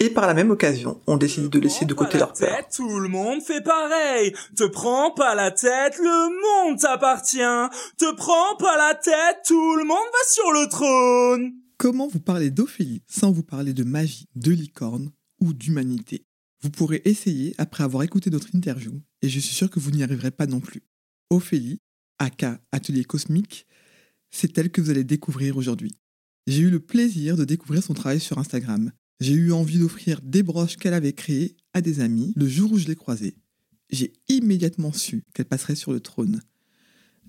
Et par la même occasion, on décide de laisser de côté leur peur. Tête, tout le monde fait pareil. Te prends pas la tête, le monde t'appartient. Te prends pas la tête, tout le monde va sur le trône. Comment vous parler d'Ophélie sans vous parler de magie, de licorne ou d'humanité? Vous pourrez essayer après avoir écouté notre interview et je suis sûr que vous n'y arriverez pas non plus. Ophélie, aka Atelier Cosmique, c'est elle que vous allez découvrir aujourd'hui. J'ai eu le plaisir de découvrir son travail sur Instagram. J'ai eu envie d'offrir des broches qu'elle avait créées à des amis le jour où je l'ai croisée. J'ai immédiatement su qu'elle passerait sur le trône.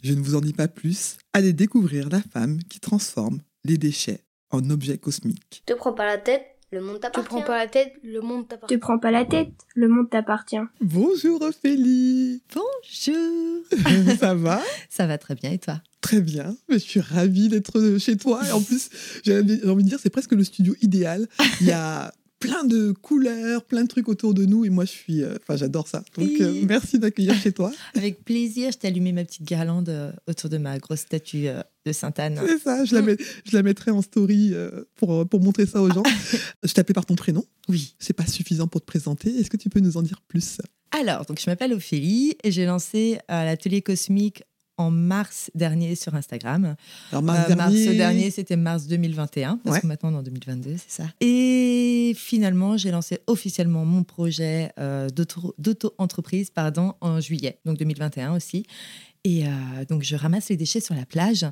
Je ne vous en dis pas plus, allez découvrir la femme qui transforme les déchets en objets cosmiques. Te prends pas la tête, le monde Te t'appartient. prends pas la tête, le monde Te t'appartient. prends pas la tête, le monde t'appartient. Bonjour Ophélie Bonjour Ça va? Ça va très bien et toi? Très bien, je suis ravie d'être chez toi. Et en plus, j'ai envie de dire, c'est presque le studio idéal. Il y a plein de couleurs, plein de trucs autour de nous. Et moi, je suis. euh, Enfin, j'adore ça. Donc, euh, merci d'accueillir chez toi. Avec plaisir, je t'ai allumé ma petite guirlande euh, autour de ma grosse statue de Sainte-Anne. C'est ça, je la, mets- je la mettrai en story pour, pour montrer ça aux gens. je t'appelais par ton prénom. Oui. C'est pas suffisant pour te présenter. Est-ce que tu peux nous en dire plus? Alors, donc je m'appelle Ophélie et j'ai lancé l'atelier cosmique en mars dernier sur Instagram. Alors, mars Euh, dernier. dernier, c'était mars 2021, parce Ouais. que maintenant on est en 2022, c'est ça. Et finalement, j'ai lancé officiellement mon projet euh, d'auto- d'auto-entreprise pardon, en juillet, donc 2021 aussi. Et euh, donc, je ramasse les déchets sur la plage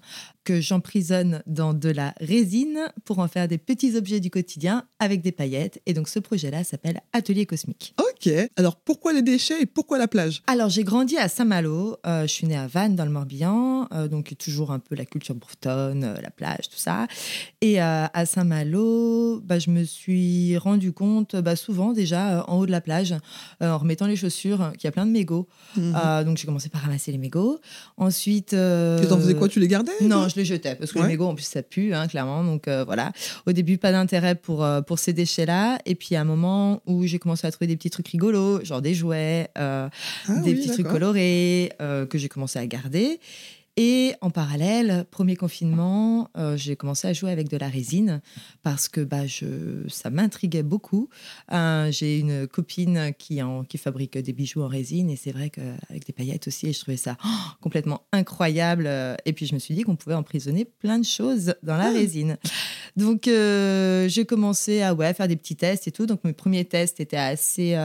que j'emprisonne dans de la résine pour en faire des petits objets du quotidien avec des paillettes. Et donc, ce projet-là s'appelle Atelier Cosmique. Ok. Alors, pourquoi les déchets et pourquoi la plage? Alors, j'ai grandi à Saint-Malo. Euh, je suis née à Vannes, dans le Morbihan. euh, donc, toujours un peu la culture bretonne, la plage, tout ça. Et à Saint-Malo, bah, je me suis rendu compte, bah, souvent déjà, en haut de la plage, en remettant les chaussures, qu'il y a plein de mégots. Mhm. Donc, j'ai commencé par ramasser les mégots. Ensuite. euh, Tu t'en faisais quoi Tu les gardais non, je les jetais parce que Ouais. les mégots, en plus, ça pue, hein, clairement. Donc euh, voilà. Au début, pas d'intérêt pour, euh, pour ces déchets-là. Et puis, à un moment où j'ai commencé à trouver des petits trucs rigolos, genre des jouets, euh, Ah des oui, petits trucs colorés que j'ai commencé à garder. Et en parallèle, premier confinement, euh, j'ai commencé à jouer avec de la résine parce que bah, je, ça m'intriguait beaucoup. Euh, j'ai une copine qui, en, qui fabrique des bijoux en résine et c'est vrai qu'avec des paillettes aussi, et je trouvais ça oh, complètement incroyable. Et puis je me suis dit qu'on pouvait emprisonner plein de choses dans la Ah. résine. Donc euh, j'ai commencé à ouais, faire des petits tests et tout. Donc mes premiers tests étaient assez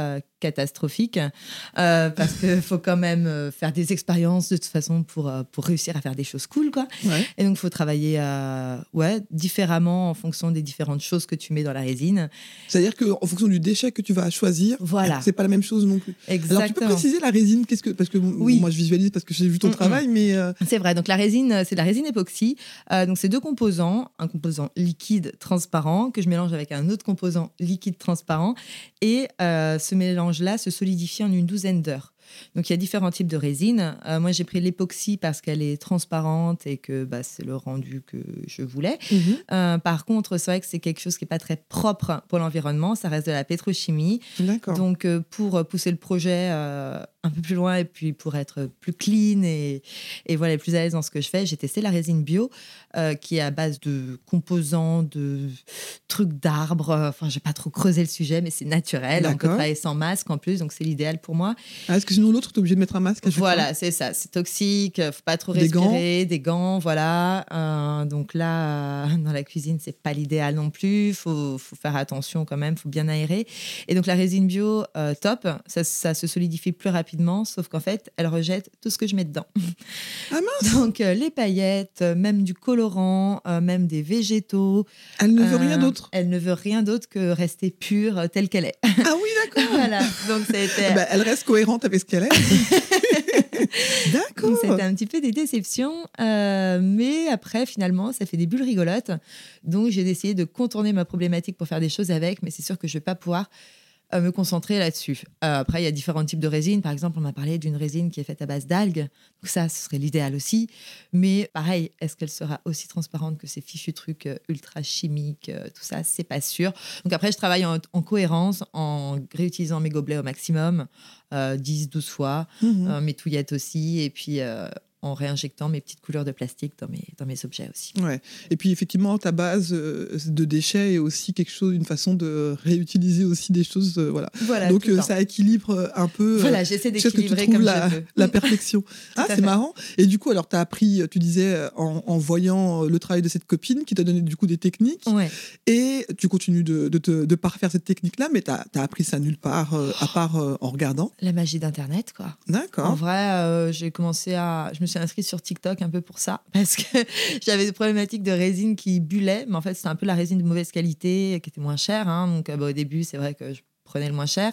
catastrophiques euh, parce qu'il faut quand même euh, faire des expériences de toute façon pour, euh, pour réussir à faire des choses cool. Quoi. Ouais. Et donc il faut travailler euh, ouais, différemment en fonction des différentes choses que tu mets dans la résine. C'est-à-dire qu'en fonction du déchet que tu vas choisir, Voilà. c'est pas la même chose non plus. Alors, tu peux Exactement. préciser la résine Qu'est-ce que parce que Oui. moi je visualise parce que j'ai vu ton Mm, mm. travail, mais euh, C'est vrai. Donc la résine, c'est de la résine époxy. Donc c'est deux composants, un composant liquide transparent que je mélange avec un autre composant liquide transparent, et ce mélange-là se solidifie en une douzaine d'heures. Donc il y a différents types de résine. Euh, moi j'ai pris l'époxy parce qu'elle est transparente et que bah, c'est le rendu que je voulais. Euh, par contre, c'est vrai que c'est quelque chose qui est pas très propre pour l'environnement. Ça reste de la pétrochimie. Donc, euh, pour pousser le projet euh, un peu plus loin et puis pour être plus clean et, et voilà, plus à l'aise dans ce que je fais, j'ai testé la résine bio qui est à base de composants, de trucs d'arbres. Enfin, j'ai pas trop creusé le sujet, mais c'est naturel. On peut travailler sans masque en plus, donc c'est l'idéal pour moi. Ah, Est-ce que sinon l'autre, tu es obligé de mettre un masque à Voilà, c'est ça. C'est toxique. euh, Faut pas trop Des gants respirer. Des gants, voilà. Euh, donc là, euh, dans la cuisine, c'est pas l'idéal non plus. Faut, faut faire attention quand même. Faut bien aérer. Et donc la résine bio, euh, top. Ça, ça se solidifie plus rapidement. Sauf qu'en fait, elle rejette tout ce que je mets dedans. Ah mince Donc les paillettes, même du colorant, même des végétaux. Elle ne veut rien d'autre. Elle ne veut rien d'autre que rester pure telle qu'elle est. Ah oui, d'accord. voilà. Donc c'était. Bah, elle reste cohérente avec ce qu'elle est. D'accord. Donc c'était un petit peu des déceptions, euh, mais après finalement ça fait des bulles rigolotes. Donc j'ai décidé de contourner ma problématique pour faire des choses avec, mais c'est sûr que je vais pas pouvoir me concentrer là-dessus. Euh, après, il y a différents types de résines. Par exemple, on m'a parlé d'une résine qui est faite à base d'algues. Donc ça, ce serait l'idéal aussi. Mais pareil, est-ce qu'elle sera aussi transparente que ces fichus trucs euh, ultra chimiques euh, Tout ça, c'est pas sûr. Donc après, je travaille en, en cohérence, en réutilisant mes gobelets au maximum, euh, 10-12 fois, Mhm. euh, mes touillettes aussi, et puis euh, en réinjectant mes petites couleurs de plastique dans mes, dans mes objets aussi. Ouais. Et puis effectivement, ta base euh, de déchets est aussi quelque chose, une façon de réutiliser aussi des choses. euh, voilà. Voilà, Donc euh, ça équilibre un peu. Voilà, j'essaie d'équilibrer comme la, je peux. la perfection. ah, c'est marrant. Et du coup, alors tu as appris, tu disais, en, en voyant le travail de cette copine qui t'a donné du coup des techniques. Ouais. Et tu continues de, de, de parfaire cette technique-là, mais tu as, appris ça nulle part, euh, à part euh, en regardant. La magie d'Internet, quoi. En D'accord. vrai, euh, j'ai commencé à. Je me suis inscrite sur TikTok un peu pour ça, parce que j'avais des problématiques de résine qui bullaient, mais en fait, c'était un peu la résine de mauvaise qualité, qui était moins chère. hein. donc, euh, bah, au début, c'est vrai que je prenais le moins cher.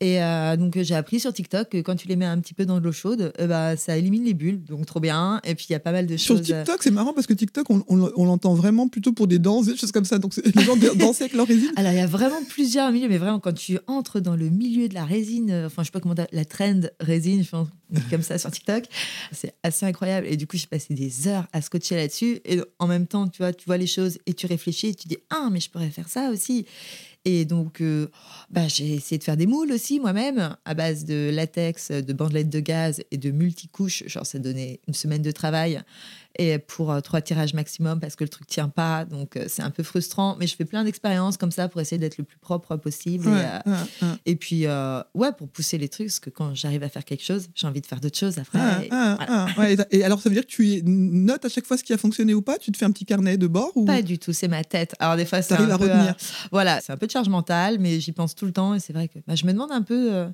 Et euh, donc, j'ai appris sur TikTok que quand tu les mets un petit peu dans de l'eau chaude, euh, bah, ça élimine les bulles, donc trop bien. Et puis, il y a pas mal de Sur choses. euh, TikTok, c'est marrant parce que TikTok, on, on- on l'entend vraiment plutôt pour des danses, des choses comme ça. Donc les gens dansaient avec leur résine. Alors, il y a vraiment plusieurs milieux, mais vraiment, quand tu entres dans le milieu de la résine, enfin, je sais pas comment, la trend résine, je pense, comme ça sur TikTok, c'est assez incroyable. Et du coup, j'ai passé des heures à scotcher là-dessus. Et en même temps, tu vois, tu vois les choses et tu réfléchis et tu dis, ah, mais je pourrais faire ça aussi. Et donc, euh, bah, j'ai essayé de faire des moules aussi moi-même, à base de latex, de bandelettes de gaz et de multicouches. Genre, ça donnait une semaine de travail et pour euh, trois tirages maximum parce que le truc tient pas. Donc, euh, c'est un peu frustrant. Mais je fais plein d'expériences comme ça pour essayer d'être le plus propre possible. Et, Ouais, euh, ouais, ouais. et puis, ouais, pour pousser les trucs, parce que quand j'arrive à faire quelque chose, j'ai envie de faire d'autres choses après. Ah, Et ah, voilà. ah, et alors, ça veut dire que tu notes à chaque fois ce qui a fonctionné ou pas? Tu te fais un petit carnet de bord ou? Pas du tout, c'est ma tête. Alors des fois, c'est un à peu, retenir voilà, c'est un peu de charge mentale, mais j'y pense tout le temps et c'est vrai que bah, je me demande un peu euh,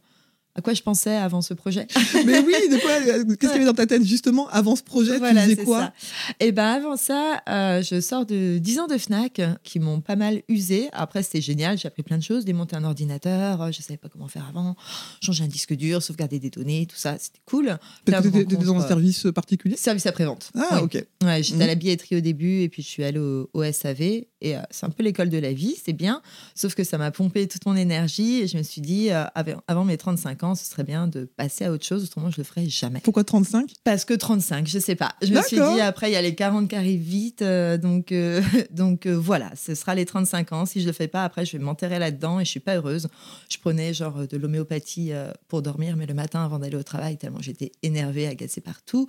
à quoi je pensais avant ce projet. Mais oui, de quoi euh, Qu'est-ce qu'il y avait dans ta tête justement avant ce projet Voilà, Tu disais quoi. Et ben avant ça, euh, je sors de 10 ans de Fnac qui m'ont pas mal usé. Après, c'était génial, j'ai appris plein de choses, démonter un ordinateur, euh, je savais pas comment faire avant, changer un disque dur, sauvegarder des données, tout ça, c'était cool. T'étais dans un service particulier Service après-vente. Ah, Ouais. ok. Ouais, j'étais Mhm. à la billetterie au début et puis je suis allée au, au SAV. Et euh, c'est un peu l'école de la vie, c'est bien. Sauf que ça m'a pompé toute mon énergie et je me suis dit, euh, av- avant mes 35 ans, ce serait bien de passer à autre chose, autrement je le ferais jamais. Pourquoi 35 Parce que 35, je sais pas. Je me suis dit, après, il y a les 40 qui arrivent vite. euh, donc euh, donc euh, voilà, ce sera les 35 ans. Si je le fais pas, après, je vais m'enterrer là-dedans et je suis pas heureuse. Je prenais genre de l'homéopathie pour dormir, mais le matin avant d'aller au travail, tellement j'étais énervée, agacée partout.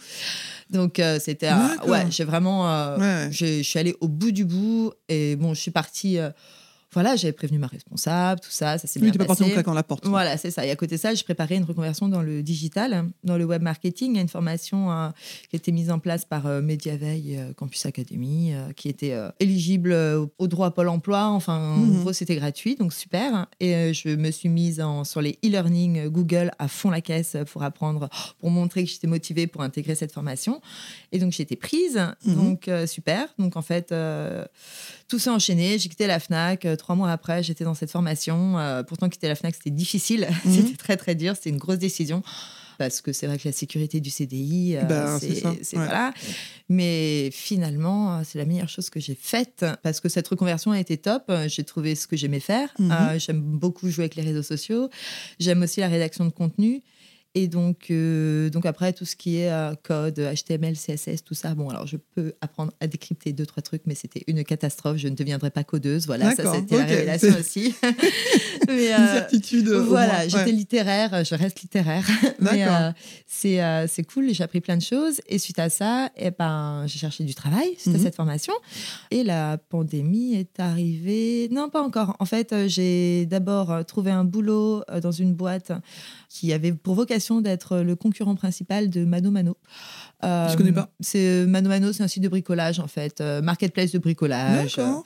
Donc c'était. ouais, j'ai vraiment. Ouais, Je suis allée au bout du bout et bon, je suis partie. Voilà, j'avais prévenu ma responsable, tout ça, ça s'est Oui, bien t'es pas parti en passé. claquant la porte. Voilà, c'est ça. Et à côté de ça, je préparais une reconversion dans le digital, dans le web marketing. Il y a une formation euh, qui a été mise en place par euh, Mediaveil euh, Campus Academy, euh, qui était éligible au droit Pôle emploi. Enfin, en Mhm. gros, c'était gratuit, donc super. Et je me suis mise en, sur les e-learning Google à fond la caisse pour apprendre, pour montrer que j'étais motivée pour intégrer cette formation. Et donc, j'ai été prise. Mhm. Donc, super. Donc, en fait, tout s'est enchaîné. J'ai quitté la FNAC. Trois mois après, j'étais dans cette formation. Euh, pourtant, quitter la FNAC, c'était difficile. Mhm. c'était très, très dur. C'était une grosse décision. Parce que c'est vrai que la sécurité du CDI, euh, Ben, c'est ouais. voilà. Mais finalement, euh, c'est la meilleure chose que j'ai faite parce que cette reconversion a été top. J'ai trouvé ce que j'aimais faire. Mhm. Euh, J'aime beaucoup jouer avec les réseaux sociaux. J'aime aussi la rédaction de contenu. Et donc, euh, donc après, tout ce qui est euh, code, HTML, CSS, tout ça, bon, alors je peux apprendre à décrypter deux, trois trucs, mais c'était une catastrophe. Je ne deviendrai pas codeuse. Voilà, ça, c'était ok. la révélation aussi. Mais, Une euh, certitude. au voilà, j'étais littéraire, je reste littéraire. Mais D'accord. euh, c'est cool, j'ai appris plein de choses. Et suite à ça, eh ben, j'ai cherché du travail suite à Mhm. cette formation. Et la pandémie est arrivée. Non, pas encore. En fait, j'ai d'abord trouvé un boulot dans une boîte qui avait pour vocation d'être le concurrent principal de Mano Mano. Euh, Je connais pas. C'est Mano Mano, c'est un site de bricolage en fait, euh, marketplace de bricolage. D'accord.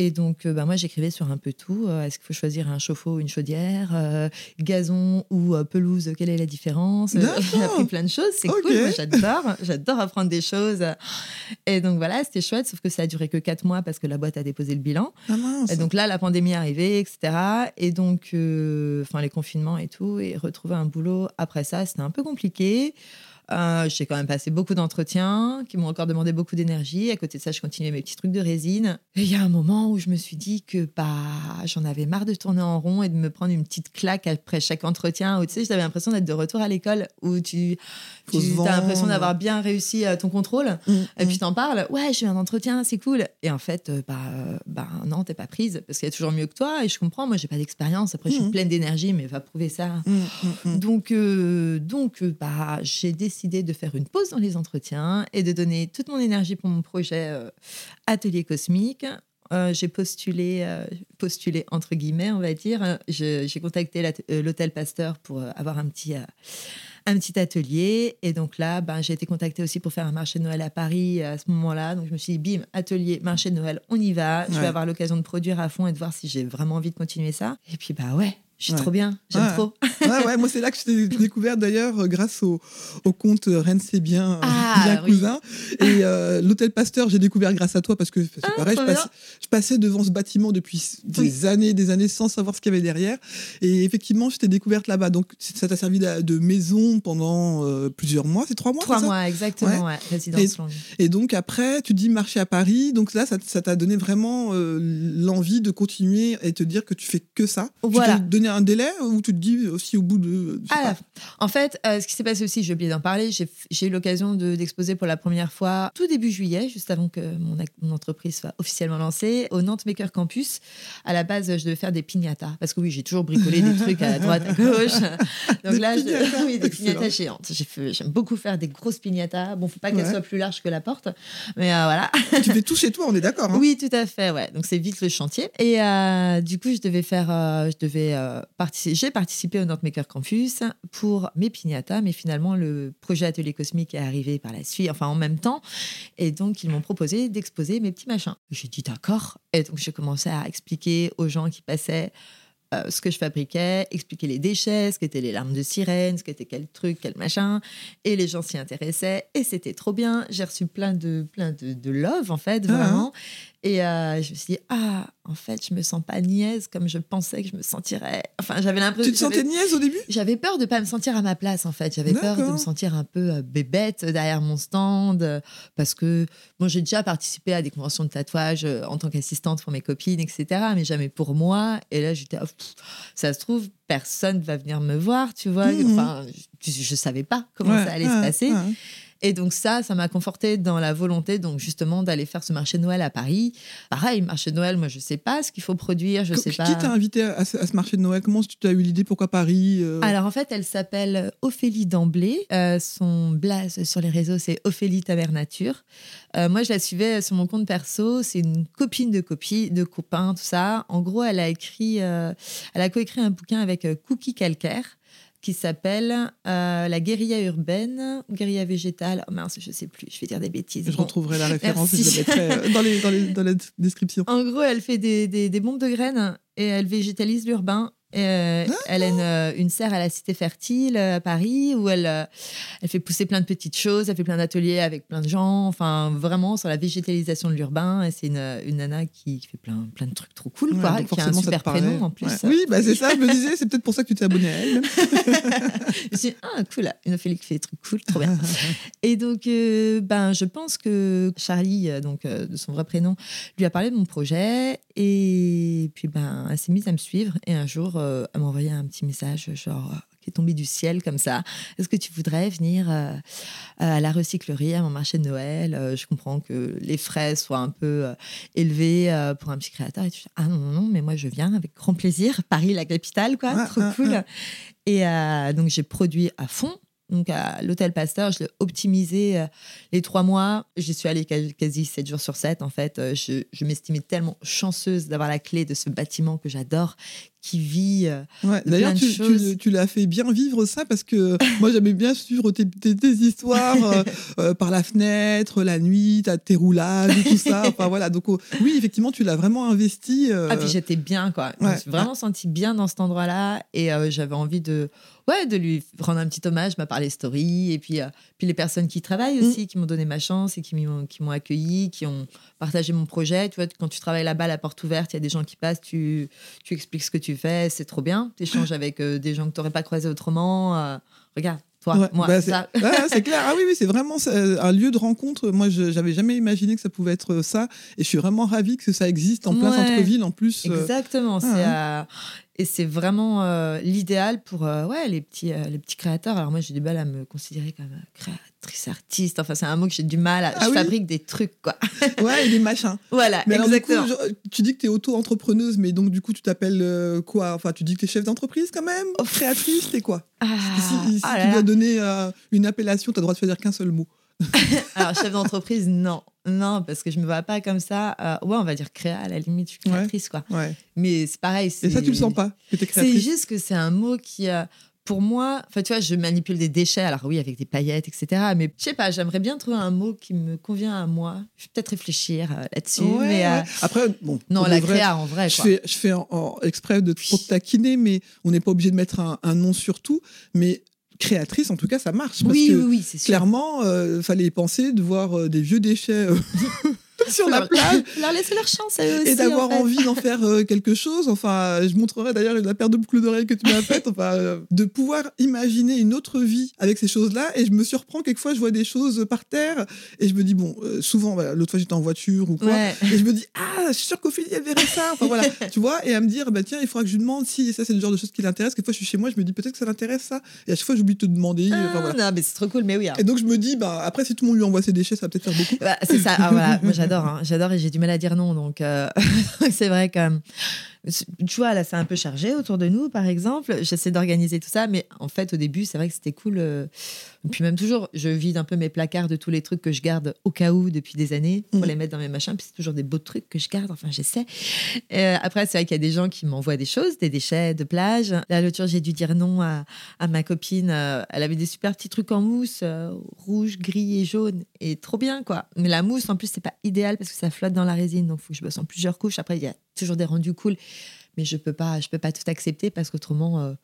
Et donc, euh, bah, moi, j'écrivais sur un peu tout. Euh, Est-ce qu'il faut choisir un chauffe-eau ou une chaudière Euh, Gazon ou euh, pelouse, quelle est la différence? J'ai appris plein de choses. C'est cool. J'adore. J'adore apprendre des choses. Et donc, voilà, c'était chouette. Sauf que ça a duré que quatre mois parce que la boîte a déposé le bilan. Ah mince. Et donc là, la pandémie est arrivée, etc. Et donc, enfin, les confinements et tout. Et retrouver un boulot après ça, c'était un peu compliqué. Euh, j'ai quand même passé beaucoup d'entretiens qui m'ont encore demandé beaucoup d'énergie. À côté de ça, je continuais mes petits trucs de résine. Et il y a un moment où je me suis dit que bah, j'en avais marre de tourner en rond et de me prendre une petite claque après chaque entretien. Où tu sais, j'avais l'impression d'être de retour à l'école où tu, Faut tu se as l'impression d'avoir bien réussi euh, ton contrôle. Mm, Et mm. puis t'en parles, ouais, j'ai eu un entretien, c'est cool. Et en fait, euh, bah, bah non, t'es pas prise parce qu'il y a toujours mieux que toi. Et je comprends, moi, j'ai pas d'expérience. Après, je suis Mhm. pleine d'énergie, mais va prouver ça. Mm, mm, mm. Donc, euh, donc bah, j'ai décidé de faire une pause dans les entretiens et de donner toute mon énergie pour mon projet euh, Atelier Cosmique. Euh, j'ai postulé, euh, postulé entre guillemets, on va dire. J'ai contacté l'hôtel Pasteur pour avoir un petit, euh, un petit atelier. Et donc là, ben, j'ai été contactée aussi pour faire un marché de Noël à Paris à ce moment-là. Donc je me suis dit, bim, atelier, marché de Noël, on y va. Je Ouais. vais avoir l'occasion de produire à fond et de voir si j'ai vraiment envie de continuer ça. Et puis, bah ouais, je suis Ouais. trop bien, j'aime Ouais. trop. Ouais, ouais, moi c'est là que je t'ai découvert d'ailleurs euh, grâce au, au compte euh, Rennes c'est bien, euh, Ah, bien oui. cousin. Et euh, l'hôtel Pasteur, j'ai découvert grâce à toi parce que c'est Ah, pareil, je trop passe- je passais devant ce bâtiment depuis des années, des années sans savoir ce qu'il y avait derrière. Et effectivement, je t'ai découverte là-bas. Donc ça t'a servi de, de maison pendant euh, plusieurs mois, c'est trois mois Trois mois, exactement, ouais. résidence longue. Et donc après, tu dis marcher à Paris. Donc là, ça t'a donné vraiment euh, l'envie de continuer et te dire que tu fais que ça. Voilà. Tu un délai ou tu te dis aussi au bout de. Ah, en fait, euh, ce qui s'est passé aussi, j'ai oublié d'en parler, j'ai eu l'occasion de- d'exposer pour la première fois tout début juillet, juste avant que mon, mon entreprise soit officiellement lancée, au Nantes Maker Campus. À la base, je devais faire des piñatas, parce que oui, j'ai toujours bricolé des trucs à droite, à gauche. Donc Des là, je- oui, des piñatas géantes. J'ai fait- J'aime beaucoup faire des grosses piñatas. Bon, faut pas qu'elles Ouais. soient plus larges que la porte, mais euh, voilà. tu fais tout chez toi, on est d'accord. hein Oui, tout à fait, ouais. Donc c'est vite le chantier. Et euh, du coup, je devais faire, je devais euh. J'ai participé au Nantes Maker Campus pour mes piñatas, mais finalement le projet Atelier Cosmique est arrivé par la suite, enfin en même temps, et donc ils m'ont proposé d'exposer mes petits machins. J'ai dit d'accord, et donc j'ai commencé à expliquer aux gens qui passaient. euh, ce que je fabriquais, expliquer les déchets, ce qu'étaient les larmes de sirène, ce qu'était quel truc, quel machin. Et les gens s'y intéressaient et c'était trop bien. J'ai reçu plein de, plein de, de love, en fait, Ah, vraiment. Et euh, je me suis dit, ah, en fait, je me sens pas niaise comme je pensais que je me sentirais. Enfin, j'avais l'impression. Tu te sentais niaise au début? J'avais peur de pas me sentir à ma place, en fait. J'avais peur de me sentir un peu euh, bébête derrière mon stand euh, parce que bon, j'ai déjà participé à des conventions de tatouage euh, en tant qu'assistante pour mes copines, etc. Mais jamais pour moi. Et là, j'étais, oh, ça se trouve, personne va venir me voir, tu vois. Mhm. Enfin, je, je savais pas comment Ouais, ça allait ouais, se passer. ouais. Et donc ça, ça m'a conforté dans la volonté, donc justement, d'aller faire ce marché de Noël à Paris. Pareil, marché de Noël, moi, je sais pas ce qu'il faut produire, je Qui sais qui pas. t'a invité à ce, à ce marché de Noël? Comment tu as eu l'idée? Pourquoi Paris euh? Alors en fait, elle s'appelle Ophélie D'Emblay. Euh, son blaze sur les réseaux, c'est Ophélie ta mère nature. Euh, moi, je la suivais sur mon compte perso. C'est une copine de copie, de copains, tout ça. En gros, elle a écrit, euh, elle a coécrit un bouquin avec Cookie Calcaire qui s'appelle euh, La guérilla urbaine, ou guérilla végétale. Oh mince, je sais plus, je vais dire des bêtises. Je Bon. retrouverai la référence je la mettrai euh, dans, les, dans, les- dans la description. En gros, elle fait des, des, des bombes de graines et elle végétalise l'urbain. Euh, elle a une, euh, une serre à la Cité Fertile euh, à Paris où elle, elle fait pousser plein de petites choses, elle fait plein d'ateliers avec plein de gens, enfin vraiment sur la végétalisation de l'urbain. Et c'est une, une nana qui, fait plein, plein de trucs trop cool, Ouais, quoi, qui a un super prénom en plus. Ouais. Oui, bah c'est ça, je me disais, c'est peut-être pour ça que tu t'es abonné à elle. je me suis dit, ah, cool, une Ophélie qui fait des trucs cool, trop bien. et donc, euh, ben, je pense que Charlie, donc, euh, de son vrai prénom, lui a parlé de mon projet. Et puis, ben, elle s'est mise à me suivre. Et un jour, euh, m'a envoyé un petit message, genre, euh, qui est tombé du ciel comme ça. Est-ce que tu voudrais venir euh, à la recyclerie, à mon marché de Noël Je comprends que les frais soient un peu élevés pour un petit créateur. Et tu dis, ah non, non, non, mais moi, je viens avec grand plaisir. Paris, la capitale, quoi. Ah, trop ah, cool. ah. Et donc, j'ai produit à fond. Donc, à l'hôtel Pasteur, je l'ai optimisé les trois mois. J'y suis allée quasi- 7 jours sur 7. En fait, je, je m'estimais tellement chanceuse d'avoir la clé de ce bâtiment que j'adore, qui vit. euh, Ouais, D'ailleurs, tu, tu, tu l'as fait bien vivre ça parce que moi, j'aimais bien suivre tes, tes- tes histoires euh, euh, par la fenêtre, la nuit, tes roulages et tout ça. Enfin voilà, donc oh, oui, effectivement, tu l'as vraiment investi. euh, Ah, puis j'étais bien, quoi. Je me ouais. suis vraiment sentie bien dans cet endroit-là. Et euh, j'avais envie de, ouais, de lui rendre un petit hommage bah, par les stories. Et puis, puis les personnes qui travaillent aussi, qui m'ont donné ma chance et qui m'ont, qui m'ont accueilli, qui ont partagé mon projet. Tu vois, quand tu travailles là-bas, la porte ouverte, il y a des gens qui passent, tu, tu expliques ce que tu fais, c'est trop bien. Tu échanges avec euh, des gens que tu n'aurais pas croisés autrement. euh, regarde, toi, Ouais, moi. bah, c'est ça. Ouais, c'est clair. Ah oui, oui, c'est vraiment ça, un lieu de rencontre. Moi, je j'avais jamais imaginé que ça pouvait être ça. Et je suis vraiment ravie que ça existe en plein Ouais. centre-ville en plus. euh. Exactement. c'est, Ah, euh, et c'est vraiment euh, l'idéal pour euh, ouais, les, petits, euh, les petits créateurs. Alors moi, j'ai du mal à me considérer comme créatrice, artiste. Enfin, c'est un mot que j'ai du mal à... Ah je oui fabrique des trucs, quoi. Ouais, et des machins. voilà, Mais alors, du coup, exactement. tu dis que tu es auto-entrepreneuse, mais donc du coup, tu t'appelles quoi? Enfin, tu dis que tu es chef d'entreprise quand même? Créatrice, t'es quoi? Ah, Si, si ah tu là. dois donner une appellation, tu as le droit de choisir qu'un seul mot. Alors, chef d'entreprise, non. Non, parce que je me vois pas comme ça. Euh, ouais, on va dire créa, à la limite, je suis créatrice, quoi. Ouais. Mais c'est pareil. Et ça, tu le sens pas que C'est juste que c'est un mot qui, euh, pour moi, enfin, tu vois, je manipule des déchets, alors oui, avec des paillettes, etc. Mais je sais pas, j'aimerais bien trouver un mot qui me convient à moi. Je vais peut-être réfléchir euh, là-dessus. Ouais, mais, euh, ouais. Après, bon. non, la vrai, créa, en vrai, Je quoi. fais, je fais en, en- exprès de, pour te taquiner, mais on n'est pas obligé de mettre un, un nom sur tout. Mais créatrice, en tout cas, ça marche. Parce Oui, que oui, oui, c'est sûr. clairement, il fallait penser de voir euh, des vieux déchets euh, sur la plage leur laisser leur chance à eux aussi. et d'avoir en fait. envie d'en faire euh, quelque chose. Enfin, je montrerai d'ailleurs la paire de boucles d'oreilles que tu m'as faite. Enfin, euh, de pouvoir imaginer une autre vie avec ces choses-là. Et je me surprends quelquefois, je vois des choses par terre et je me dis bon, euh, souvent, l'autre fois j'étais en voiture ou quoi, Ouais. et je me dis ah, je suis sûre qu'Ophélie elle verrait ça. Enfin voilà, tu vois, et à me dire bah tiens, il faudra que je lui demande si ça c'est le genre de choses qui l'intéresse. Quelquefois je suis chez moi, je me dis peut-être que ça l'intéresse ça. Et à chaque fois j'oublie de te demander. Ah, enfin, voilà. Non, mais c'est trop cool, mais oui. hein. Et donc je me dis bah après si tout le monde lui envoie ses déchets, ça va peut-être faire beaucoup. Bah, c'est ça. Ah, voilà. Moi, j'adore. hein. J'adore et j'ai du mal à dire non. Donc, euh, c'est vrai que. Tu vois, là, c'est un peu chargé autour de nous, par exemple. J'essaie d'organiser tout ça, mais en fait, au début, c'est vrai que c'était cool. euh, puis, même toujours, je vide un peu mes placards de tous les trucs que je garde au cas où depuis des années pour Mhm. les mettre dans mes machins. Puis, c'est toujours des beaux trucs que je garde. Enfin, j'essaie. Euh, après, c'est vrai qu'il y a des gens qui m'envoient des choses, des déchets de plage. Là, l'autre jour, j'ai dû dire non à, à ma copine. euh, Elle avait des super petits trucs en mousse, euh, rouge, gris et jaune. Et trop bien, quoi. Mais la mousse, en plus, c'est pas idéal parce que ça flotte dans la résine. Donc, il faut que je bosse en plusieurs couches. Après, il y a toujours des rendus cool. Mais je peux pas, je peux pas tout accepter parce qu'autrement, euh,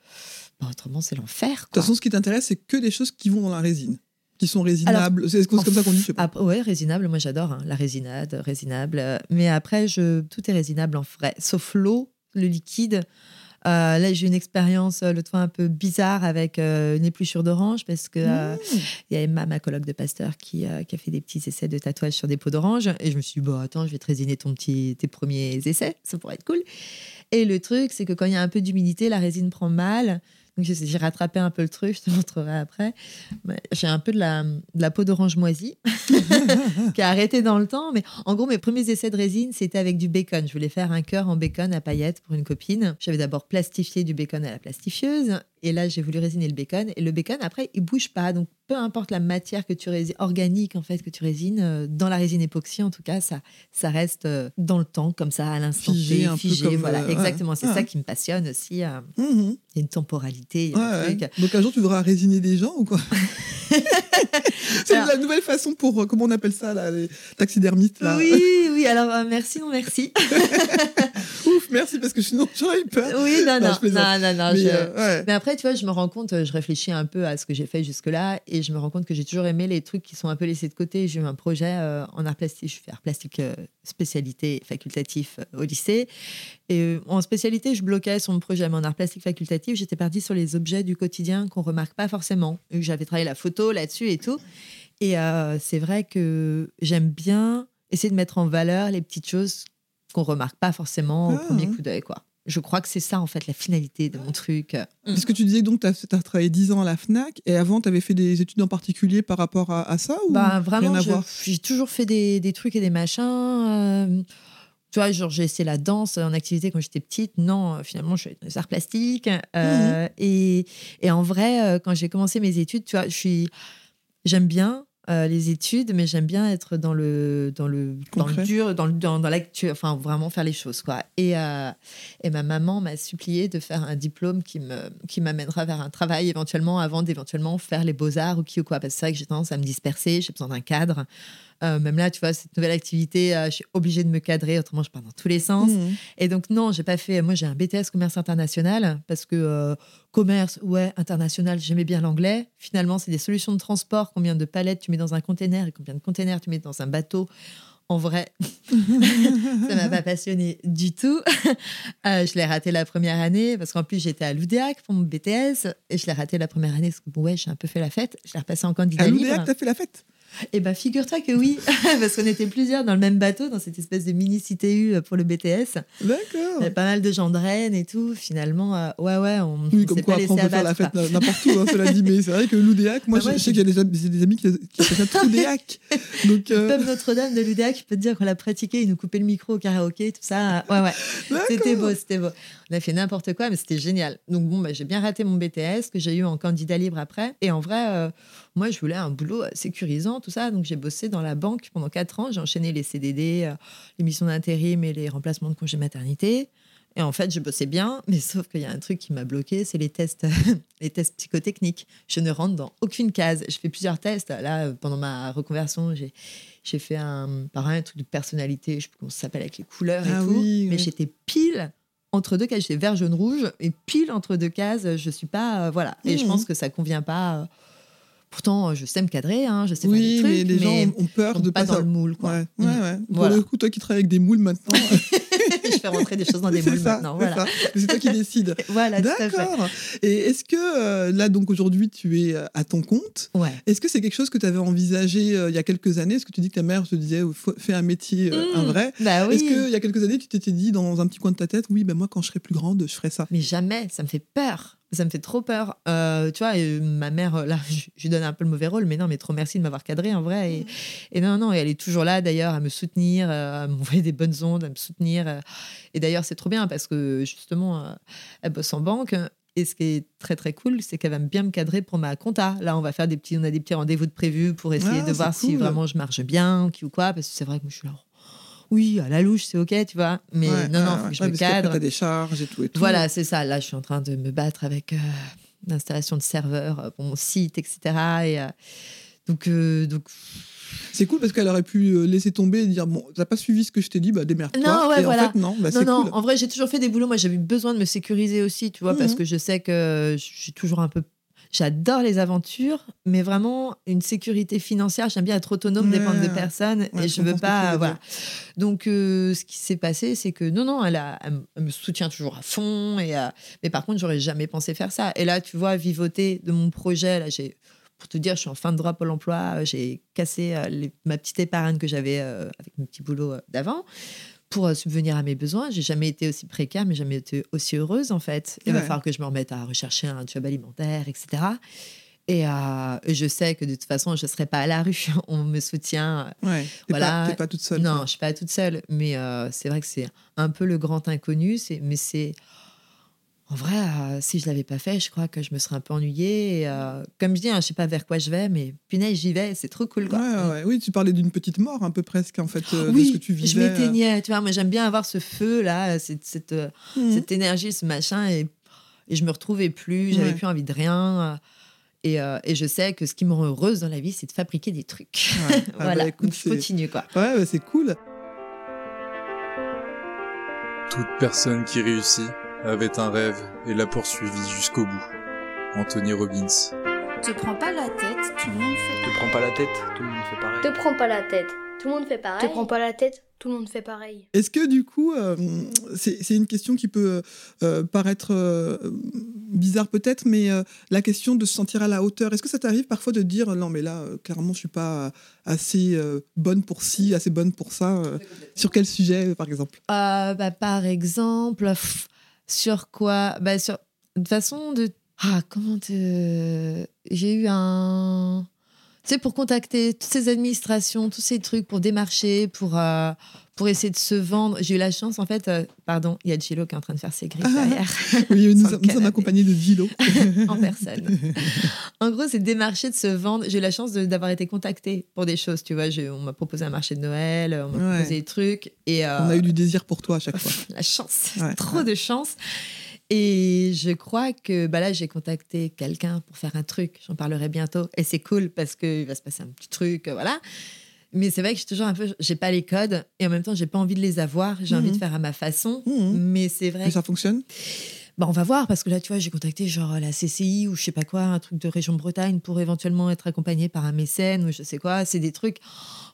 bah, autrement, c'est l'enfer. De toute façon, ce qui t'intéresse, c'est que des choses qui vont dans la résine, qui sont résinables. c'est comme ça qu'on dit. ouais, résinable, moi j'adore hein, la résinade, résinable. Mais après, je, tout est résinable en vrai, sauf l'eau, le liquide. Euh, là, j'ai eu une expérience euh, l'autre fois un peu bizarre avec euh, une épluchure d'orange parce que euh, il y a Emma, ma coloc de pasteur, qui, qui a fait des petits essais de tatouage sur des peaux d'orange. Et je me suis dit, bon, attends, je vais te résiner ton petit, tes premiers essais, ça pourrait être cool. Et le truc, c'est que quand il y a un peu d'humidité, la résine prend mal. J'ai rattrapé un peu le truc, je te montrerai après. J'ai un peu de la, de la peau d'orange moisie qui a arrêté dans le temps. Mais en gros, mes premiers essais de résine, c'était avec du bacon. Je voulais faire un cœur en bacon à paillettes pour une copine. J'avais d'abord plastifié du bacon à la plastifieuse. Et là, j'ai voulu résiner le bacon. Et le bacon, après, il bouge pas. Donc, peu importe la matière que tu résines, organique en fait, que tu résines, euh, dans la résine époxy, en tout cas, ça, ça reste euh, dans le temps, comme ça, à l'instant Figé, T, figé. comme, voilà, euh, ouais. exactement. C'est Ouais. ça qui me passionne aussi. euh, Mhm. Il y a une temporalité. il y a Ouais, un truc. Donc un jour, tu voudras résiner des gens ou quoi? C'est Alors- la nouvelle façon pour, euh, comment on appelle ça, là, les taxidermistes là. Oui, oui, alors euh, merci, non merci. Ouf, merci, parce que sinon j'aurais eu peur. oui, non, Non, non, non, non, non, Mais, je- euh, ouais. Mais après, tu vois, je me rends compte, je réfléchis un peu à ce que j'ai fait jusque-là et je me rends compte que j'ai toujours aimé les trucs qui sont un peu laissés de côté. J'ai eu un projet euh, en art plastique, je fais art plastique spécialité facultatif au lycée. Et en spécialité, je bloquais sur mon projet, mais en art plastique facultatif, j'étais partie sur les objets du quotidien qu'on remarque pas forcément. J'avais travaillé la photo là-dessus et tout. Et euh, c'est vrai que j'aime bien essayer de mettre en valeur les petites choses qu'on remarque pas forcément au Ah. premier coup d'œil, quoi. Je crois que c'est ça, en fait, la finalité de mon truc. Parce que tu disais donc tu as, travaillé 10 ans à la FNAC et avant tu avais fait des études en particulier par rapport à, à ça ou Bah, vraiment, j'ai toujours fait des, des trucs et des machins. euh, tu vois, genre, j'ai essayé la danse en activité quand j'étais petite. Non, euh, finalement, je suis dans les arts plastiques. euh, et, et en vrai, quand j'ai commencé mes études, tu vois, je suis, j'aime bien euh, les études, mais j'aime bien être dans le, dans le, dans le dur, dans, le, dans, dans l'actu, enfin, vraiment faire les choses, quoi. Et, euh, et ma maman m'a supplié de faire un diplôme qui me qui m'amènera vers un travail éventuellement avant d'éventuellement faire les beaux-arts ou qui ou quoi. Parce que c'est vrai que j'ai tendance à me disperser, j'ai besoin d'un cadre. Euh, même là, tu vois, cette nouvelle activité, euh, je suis obligée de me cadrer, autrement je pars dans tous les sens. Mhm. Et donc, non, j'ai pas fait. Moi, j'ai un BTS commerce international parce que euh, commerce, ouais, international, j'aimais bien l'anglais. Finalement, c'est des solutions de transport. Combien de palettes tu mets dans un container et combien de containers tu mets dans un bateau? En vrai, ça m'a pas passionné du tout. Euh, je l'ai raté la première année parce qu'en plus j'étais à l'UDEAC pour mon BTS et je l'ai raté la première année parce que bon, ouais, j'ai un peu fait la fête. Je l'ai repassé en candidat À libre. l'UDEAC, t'as fait la fête? Eh ben, figure-toi que oui, parce qu'on était plusieurs dans le même bateau, dans cette espèce de mini CTU pour le BTS. Il y D'accord. avait pas mal de gens de Rennes et tout. Finalement, euh, ouais, ouais, on, Oui, comme quoi pas après on peut faire la fête n'importe où, hein, cela dit, mais c'est vrai que l'UDEAC, moi ouais, je sais qu'il y a des, amis qui, qui appellent ça l'UDEAC. Donc, Le euh, pub Notre-Dame de l'UDEAC, je peux te dire qu'on l'a pratiqué, ils nous coupaient le micro au karaoké, tout ça. Ouais, ouais. C'était beau, c'était beau. On a fait n'importe quoi, mais c'était génial. Donc bon, bah, j'ai bien raté mon BTS que j'ai eu en candidat libre après. Et en vrai, euh, moi, je voulais un boulot euh, sécurisant, tout ça. Donc j'ai bossé dans la banque pendant quatre ans. J'ai enchaîné les CDD, euh, les missions d'intérim et les remplacements de congé maternité. Et en fait, je bossais bien, mais sauf qu'il y a un truc qui m'a bloqué, c'est les tests, les tests psychotechniques. Je ne rentre dans aucune case. Je fais plusieurs tests. Là, euh, pendant ma reconversion, j'ai j'ai fait un, pareil, un truc de personnalité, je sais plus comment ça s'appelle, avec les couleurs et Ah tout. oui, mais oui. j'étais pile entre deux cases. J'étais vert, jaune, rouge, et pile entre deux cases. Je suis pas. euh, voilà. Et je Mhm. pense que ça convient pas. Pourtant, euh, je sais me cadrer, hein, je sais oui, faire des mais trucs, les gens ont peur de pas pas dans le moule, quoi. Ouais, Mm. ouais, ouais. Pour Voilà. le coup, toi qui travailles avec des moules maintenant, je fais rentrer des choses dans des moules ça, maintenant. c'est Voilà. ça. C'est toi qui décides. Voilà. D'accord. Et est-ce que euh, là, donc aujourd'hui, tu es euh, à ton compte Ouais. Est-ce que c'est quelque chose que tu avais envisagé euh, il y a quelques années? Est-ce que tu dis que ta mère te disait fais un métier, euh, un Mm. vrai? Bah oui. Est-ce qu'il y a quelques années, tu t'étais dit dans un petit coin de ta tête, oui, ben moi, quand je serai plus grande, je ferai ça? Mais jamais, ça me fait peur. Ça me fait trop peur. Euh, tu vois, et ma mère, euh, là, je, lui donne un peu le mauvais rôle, mais non, mais trop merci de m'avoir cadré en vrai. Et, et non, non, et elle est toujours là d'ailleurs à me soutenir, euh, à m'envoyer des bonnes ondes, à me soutenir. euh. Et d'ailleurs, c'est trop bien parce que justement, euh, elle bosse en banque. Et ce qui est très très cool, c'est qu'elle va bien me cadrer pour ma compta. Là, on va faire des petits, on a des petits rendez-vous de prévus pour essayer Ah, de voir si vraiment je marche bien ou quoi. Parce que c'est vrai que moi, je suis là. Oui, à la louche, c'est ok, tu vois. Mais Ouais, non, non, ouais, faut que je Ouais, me cadre. t'as des charges et tout et tout. Voilà, c'est ça. Là, je suis en train de me battre avec euh, l'installation de serveurs euh, pour mon site, etc. Et, euh, donc, euh, donc, C'est cool parce qu'elle aurait pu euh, laisser tomber et dire bon, t'as pas suivi ce que je t'ai dit, bah démerde-toi. Non, ouais, et voilà. en fait, non, bah, non, non, cool. en vrai, j'ai toujours fait des boulots. Moi, j'avais besoin de me sécuriser aussi, tu vois, parce Mhm. que je sais que je suis toujours un peu. J'adore les aventures, mais vraiment une sécurité financière. J'aime bien être autonome, Ouais, dépendre de personne, Ouais, et je veux pas. Voilà. Donc, euh, ce qui s'est passé, c'est que non, non, elle, a- elle me- soutient toujours à fond. Et, euh, mais par contre, j'aurais jamais pensé faire ça. Et là, tu vois, vivoter de mon projet, là, j'ai. Pour te dire, je suis en fin de droit Pôle emploi. euh, J'ai cassé euh, les- ma petite épargne que j'avais euh, avec mon petit boulot euh, d'avant pour euh, subvenir à mes besoins. J'ai jamais été aussi précaire, mais jamais été aussi heureuse en fait. Il va falloir que je me remette à rechercher un job alimentaire, etc. Et, euh, et je sais que de toute façon, je ne serai pas à la rue. On me soutient. Ouais, voilà. pas, pas toute seule. Non, je suis pas toute seule. Mais euh, c'est vrai que c'est un peu le grand inconnu. C'est, mais c'est. En vrai, euh, si je l'avais pas fait, je crois que je me serais un peu ennuyée. Et, euh, comme je dis, hein, je sais pas vers quoi je vais, mais punaise, j'y vais. C'est trop cool, quoi. Ouais, ouais, ouais. Oui, tu parlais d'une petite mort un peu presque en fait euh, de oui, ce que tu vivais. je m'éteignais. Tu vois, moi, j'aime bien avoir ce feu là, cette, cette, euh, Mhm. cette énergie, ce machin, et, et je me retrouvais plus. J'avais Ouais. plus envie de rien. euh, Et, euh, et je sais que ce qui me rend heureuse dans la vie, c'est de fabriquer des trucs. Ouais. Ah voilà, bah, écoute, donc je continue quoi. Ouais, bah, c'est cool. Toute personne qui réussit avait un rêve et l'a poursuivi jusqu'au bout. Anthony Robbins. Te prends pas la tête, tout le monde fait. Te prends pas la tête, tout le monde fait pareil. Te prends pas la tête. Tout le monde fait pareil. Te prends pas la tête. Tout le monde fait pareil. Est-ce que du coup, euh, c'est une question qui peut euh, paraître euh, bizarre peut-être, mais euh, la question de se sentir à la hauteur, est-ce que ça t'arrive parfois de dire non mais là euh, clairement je suis pas assez euh, bonne pour ci, assez bonne pour ça euh, Sur quel sujet par exemple? Euh, bah, par exemple, pff, sur quoi? Bah, sur... De façon de... Ah, comment te... J'ai eu un... Tu pour contacter toutes ces administrations, tous ces trucs, pour démarcher, pour, euh, pour essayer de se vendre. J'ai eu la chance, en fait... euh, pardon, il y a Gilo qui est en train de faire ses griffes derrière. Oui, nous, sommes accompagnés de Gilo. en personne. En gros, c'est démarcher, de se vendre. J'ai eu la chance d'avoir été contactée pour des choses, tu vois. On m'a proposé un marché de Noël, on m'a Ouais. proposé des trucs. Et, euh, On a eu du désir pour toi à chaque fois. la chance, Ouais, trop ouais. de chance. Et je crois que bah là, j'ai contacté quelqu'un pour faire un truc. J'en parlerai bientôt. Et c'est cool parce qu'il va se passer un petit truc, voilà. Mais c'est vrai que j'ai toujours un peu, j'ai pas les codes et en même temps, j'ai pas envie de les avoir. J'ai envie Mhm. de faire à ma façon. Mhm. Mais c'est vrai Et ça fonctionne? Bah, on va voir, parce que là, tu vois, j'ai contacté genre la CCI ou je sais pas quoi, un truc de région Bretagne pour éventuellement être accompagné par un mécène ou je sais quoi. C'est des trucs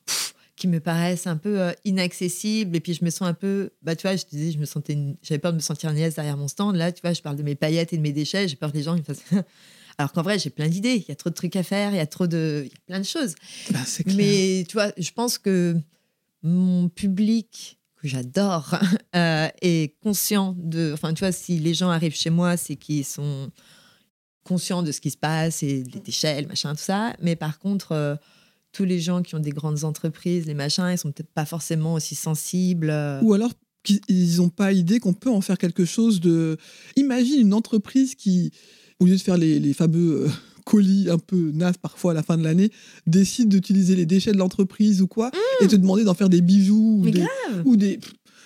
pff, qui me paraissent un peu euh, inaccessibles. Et puis, je me sens un peu. Bah, tu vois, je te disais, je me sentais. J'avais peur de me sentir niaise derrière mon stand. Là, tu vois, je parle de mes paillettes et de mes déchets. J'ai peur que les gens me fassent. Alors qu'en vrai, j'ai plein d'idées. Il y a trop de trucs à faire. Il y a trop de. Il y a plein de choses. Bah, Mais tu vois, je pense que mon public que j'adore euh, est conscient de. Enfin, tu vois, si les gens arrivent chez moi, c'est qu'ils sont conscients de ce qui se passe et les déchets, le machin, tout ça. Mais par contre, euh, tous les gens qui ont des grandes entreprises, les machins, ils sont peut-être pas forcément aussi sensibles. euh. Ou alors qu'ils n'ont pas idée qu'on peut en faire quelque chose de. Imagine une entreprise qui, au lieu de faire les, les fameux euh, colis un peu nazes parfois à la fin de l'année, décide d'utiliser les déchets de l'entreprise ou quoi et te demander d'en faire des bijoux des, ou des.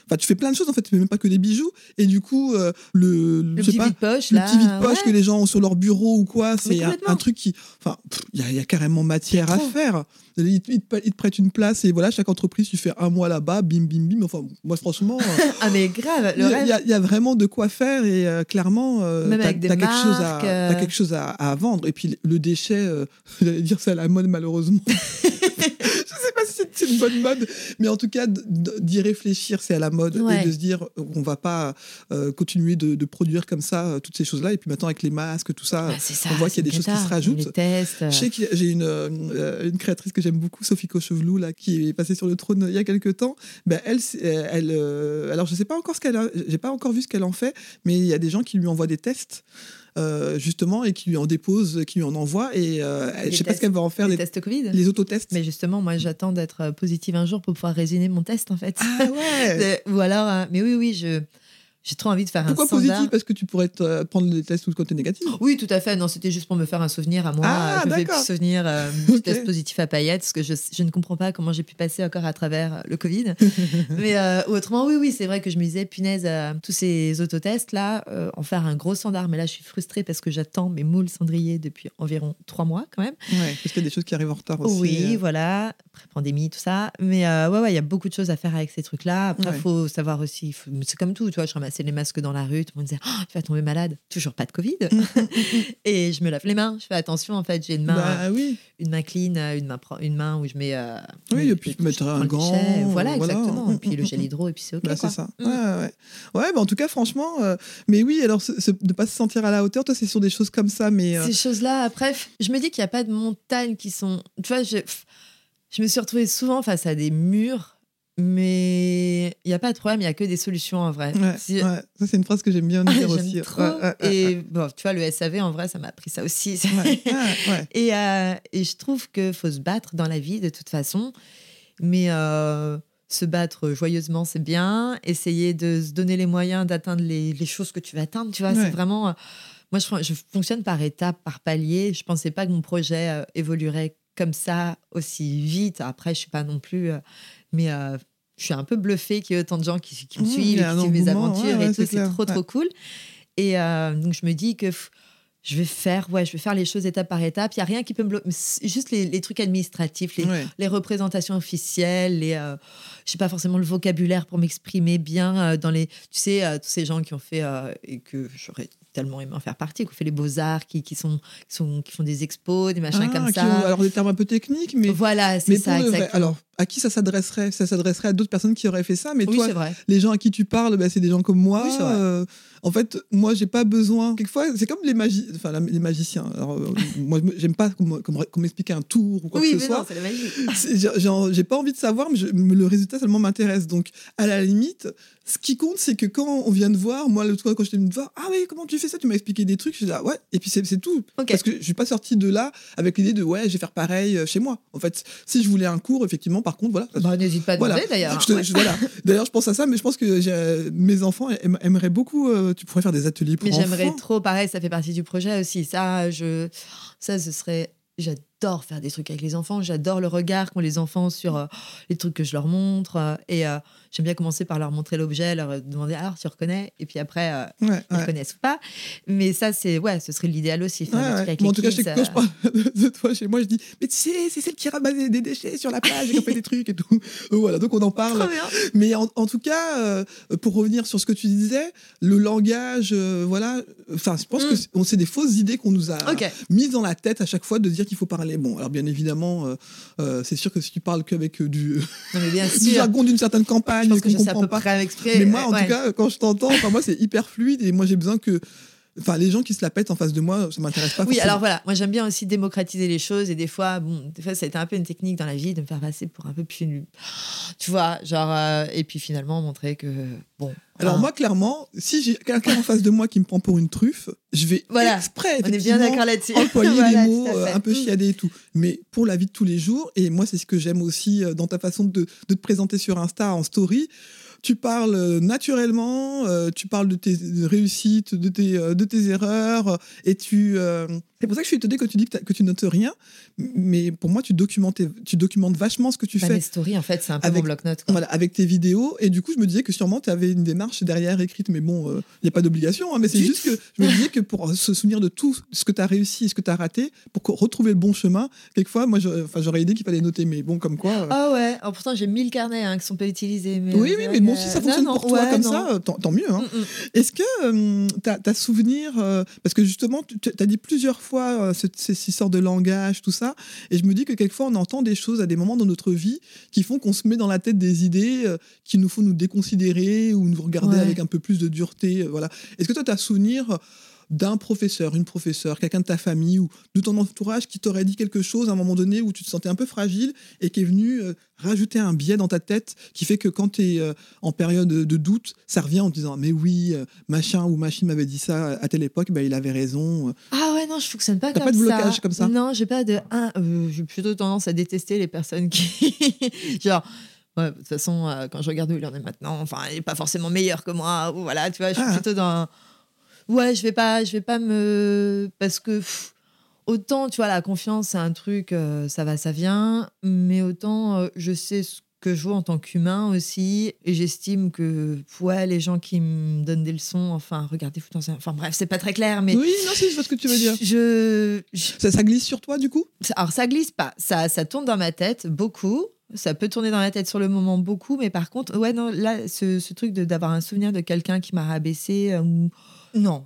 Enfin, tu fais plein de choses en fait, tu fais même pas que des bijoux. Et du coup, euh, le, Le je sais petit pas, vide-poche, le là, petit vide-poche ouais. que les gens ont sur leur bureau ou quoi, c'est un, truc qui. Enfin, il y, a- il y a carrément matière à faire. Ils, te- ils te prêtent une place et voilà, chaque entreprise, tu fais un mois là-bas, bim, bim, bim. Enfin, moi, franchement. euh, Ah, mais grave, il le y, a- rêve. il y a- il y a vraiment de quoi faire et euh, clairement, euh, des t'as quelque, chose à- marques, euh. t'as quelque chose à, à vendre. Et puis le déchet, j'allais dire c'est à la mode malheureusement. Je sais pas si c'est- une bonne mode, mais en tout cas d'y réfléchir, c'est à la mode Ouais. et de se dire qu'on va pas euh, continuer de, de produire comme ça euh, toutes ces choses-là. Et puis maintenant avec les masques, tout ça, Ah, ça, on voit qu'il y a des choses qui se rajoutent. Tests. Je sais que j'ai une, euh, une créatrice que j'aime beaucoup, Sophie Cochevelou, là, qui est passée sur le trône il y a quelques temps. Ben, elle, elle, euh, alors je sais pas encore ce qu'elle a, j'ai pas encore vu ce qu'elle en fait, mais il y a des gens qui lui envoient des tests. Euh, justement et qui lui en déposent, qui lui en envoient et euh, je sais pas ce qu'elle va en faire les les, tests Covid. les autotests. Mais justement, moi, j'attends d'être positive un jour pour pouvoir résumer mon test, en fait. Ah ouais. Ou alors, euh, mais oui, oui, je j'ai trop envie de faire Pourquoi un standard. positif Parce que tu pourrais te- prendre des tests ou le côté négatif. Oui, tout à fait. Non, c'était juste pour me faire un souvenir à moi. Ah, je me fais d'accord. plus souvenir euh, test positif à paillettes, parce que je, je ne comprends pas comment j'ai pu passer encore à travers euh, le Covid. Mais euh, autrement, oui, oui, c'est vrai que je me disais, punaise, euh, tous ces autotests là, euh, en faire un gros standard. Mais là, je suis frustrée parce que j'attends mes moules cendriers depuis environ trois mois quand même. Ouais, parce qu'il y a des choses qui arrivent en retard aussi. Oui, euh. voilà, après pandémie, tout ça. Mais euh, ouais, ouais, il y a beaucoup de choses à faire avec ces trucs-là. Après, il Ouais. faut savoir aussi, c'est comme tout, tu vois, je ramassais les masques dans la rue, tout le monde disait, Oh, tu vas tomber malade. Toujours pas de Covid. et je me lave les mains, je fais attention, en fait, j'ai une main, Bah oui. une main clean, euh, une main, une main où je mets. euh, Oui, et puis mettre un gant. Voilà, voilà. exactement. Et puis le gel hydro, et puis c'est OK. Bah, c'est ça. Mm. Ouais, ouais. Ouais, bah, en tout cas, franchement, euh, mais oui, alors ce- ce- de pas se sentir à la hauteur, toi, c'est sur des choses comme ça, mais euh, Ces choses-là, après, je me dis qu'il n'y a pas de montagnes qui sont. Tu vois, je, je me suis retrouvée souvent face à des murs, mais il n'y a pas de problème, il n'y a que des solutions en vrai. ouais, Si- ouais. ça c'est une phrase que j'aime bien dire aussi. trop. Ouais, et bon, tu vois, le SAV, en vrai, ça m'a appris ça aussi. et, euh, et je trouve qu'il faut se battre dans la vie de toute façon. Mais euh, se battre joyeusement, c'est bien. Essayer de se donner les moyens d'atteindre les, les choses que tu veux atteindre, tu vois, c'est vraiment. euh, moi, je, je fonctionne par étapes, par paliers. Je pensais pas que mon projet évoluerait comme ça aussi vite. Après, je suis pas non plus. euh, mais euh, je suis un peu bluffée qu'il y ait autant de gens qui, qui me Mmh, suivent, a qui suivent mes aventures ouais, ouais, et tout. c'est trop, trop cool. Et euh, donc, je me dis que pff, je vais faire, ouais, je vais faire les choses étape par étape. Il y a rien qui peut me bloquer. Juste les, les trucs administratifs, les, Ouais. les représentations officielles, les, euh, je sais pas forcément le vocabulaire pour m'exprimer bien euh, dans les, tu sais, tous ces gens qui ont fait et que j'aurais tellement aimé en faire partie, qui ont fait les beaux arts, qui, qui sont, qui sont, qui font des expos, des machins Ah, comme ça. ont alors des termes un peu techniques, mais voilà, c'est ça, exactement. alors à qui ça s'adresserait? Ça s'adresserait à d'autres personnes qui auraient fait ça, mais oui, toi, les gens à qui tu parles, bah, c'est des gens comme moi. Oui. Euh, en fait, moi, j'ai pas besoin. Quelquefois, c'est comme les, magi... enfin, la- les magiciens. Alors, euh, moi, je me- j'aime pas qu'on me- qu'on me- qu'on m'explique un tour ou quoi Oui, que ce soit. j'ai- pas envie de savoir, mais, je- mais le résultat seulement m'intéresse. Donc, à la limite, ce qui compte, c'est que quand on vient de voir, moi, le fois, quand j'étais venu te voir, ah oui, comment tu fais ça? Tu m'as expliqué des trucs. Je suis là, ouais. Et puis, c'est tout. Ok. Parce que je suis pas sorti de là avec l'idée de, ouais, je vais faire pareil euh, chez moi. En fait, si je voulais un cours, effectivement, par contre, voilà. Bah, N'hésite pas à Voilà. demander d'ailleurs. Je te- Ouais. je- voilà. D'ailleurs, je pense à ça, mais je pense que mes enfants aim- aimeraient beaucoup. Tu pourrais faire des ateliers pour Mais j'aimerais trop, pareil, ça fait partie du projet aussi. Ça, je, ça, ce serait. J'adore faire des trucs avec les enfants. J'adore le regard qu'ont les enfants sur euh, les trucs que je leur montre. euh, et euh, j'aime bien commencer par leur montrer l'objet, leur demander alors tu reconnais? Et puis après, euh, Ouais, ils ouais. reconnaissent ou pas. Mais ça, c'est ouais, ce serait l'idéal aussi. Ouais, ouais. Bon, en tout cas, je sais kids, que quand je euh, parle de, toi chez moi, je dis Mais tu sais, c'est celle qui ramasse des déchets sur la plage et qui a fait des trucs et tout. Euh, voilà, donc on en parle. Mais en, en tout cas, euh, pour revenir sur ce que tu disais, le langage, euh, voilà, enfin, je pense Mm. que c'est- on- c'est des fausses idées qu'on nous a mises dans la tête à chaque fois de dire qu'il faut parler bon, alors bien évidemment, c'est sûr que si tu parles qu'avec du, bien du jargon d'une certaine campagne, je pense que je sais à peu pas. près Mais moi, en tout cas, quand je t'entends, moi, c'est hyper fluide et moi, j'ai besoin que Enfin, les gens qui se la pètent en face de moi, ça m'intéresse pas. Oui, alors voilà, moi j'aime bien aussi démocratiser les choses et des fois, bon, des fois ça a été un peu une technique dans la vie de me faire passer pour un peu plus, tu vois, genre euh, et puis finalement montrer que bon. Alors moi clairement, si j'ai quelqu'un en face de moi qui me prend pour une truffe, je vais voilà. exprès On est bien d'accord là-dessus. employer des mots euh, un peu mm. chiadés et tout. Mais pour la vie de tous les jours, et moi c'est ce que j'aime aussi euh, dans ta façon de, de te présenter sur Insta en story tu parles euh, naturellement, euh, tu parles de tes réussites, de tes, euh, de tes erreurs, et tu, c'est pour ça que je suis étonnée que tu dis que, tu notes rien, mais pour moi, tu documentes, tu documentes vachement ce que tu bah, fais. Mes stories, en fait, c'est un peu avec, mon bloc-notes. Voilà, avec tes vidéos. Et du coup, je me disais que sûrement, tu avais une démarche derrière écrite, mais bon, il n'y a pas d'obligation. Hein, mais c'est juste que je me disais que pour se souvenir de tout ce que tu as réussi et ce que tu as raté, pour retrouver le bon chemin, quelquefois, moi, j'aurais idée qu'il fallait noter, mais bon, comme quoi. Ah ouais, alors, pourtant, j'ai 1000 carnets hein, qui sont pas utilisés. Mais oui, oui, mais bon, si ça fonctionne pour toi comme ça, tant, mieux. Hein. Mm, mm. Est-ce que tu as, souvenir, parce que justement, tu as dit plusieurs fois ces ces sortes de langage, tout ça. Et je me dis que quelquefois, on entend des choses à des moments dans notre vie qui font qu'on se met dans la tête des idées euh, qui nous font nous déconsidérer ou nous regarder avec un peu plus de dureté. Euh, voilà. Est-ce que toi, tu as souvenir d'un professeur, une professeure, quelqu'un de ta famille ou de ton entourage qui t'aurait dit quelque chose à un moment donné où tu te sentais un peu fragile et qui est venu euh, rajouter un biais dans ta tête qui fait que quand tu es euh, en période de doute, ça revient en te disant mais oui, euh, machin ou machine m'avait dit ça à telle époque, bah, il avait raison. Ah ouais, non, je fonctionne pas comme ça. pas de blocage comme ça? Non, j'ai pas de. j'ai plutôt tendance à détester les personnes qui. Genre. Ouais, de toute façon, quand je regarde où il en est maintenant, enfin, il n'est pas forcément meilleur que moi. Ou voilà, tu vois, je suis ah. plutôt dans ouais, je vais pas, je vais pas me. Parce que. autant, tu vois, la confiance, c'est un truc, euh, ça va, ça vient, mais autant, euh, je sais ce que je vois en tant qu'humain aussi, et j'estime que, ouais, les gens qui me donnent des leçons, enfin, regardez, vous enfin, bref, c'est pas très clair, mais. Oui, non, c'est ce que tu veux dire. Je. Ça, ça, glisse sur toi, du coup? Alors, ça glisse pas, ça, ça tourne dans ma tête beaucoup. Ça peut tourner dans la tête sur le moment beaucoup, mais par contre, ouais, non, là, ce, ce truc d'avoir un souvenir de quelqu'un qui m'a rabaissé euh, ou. Non,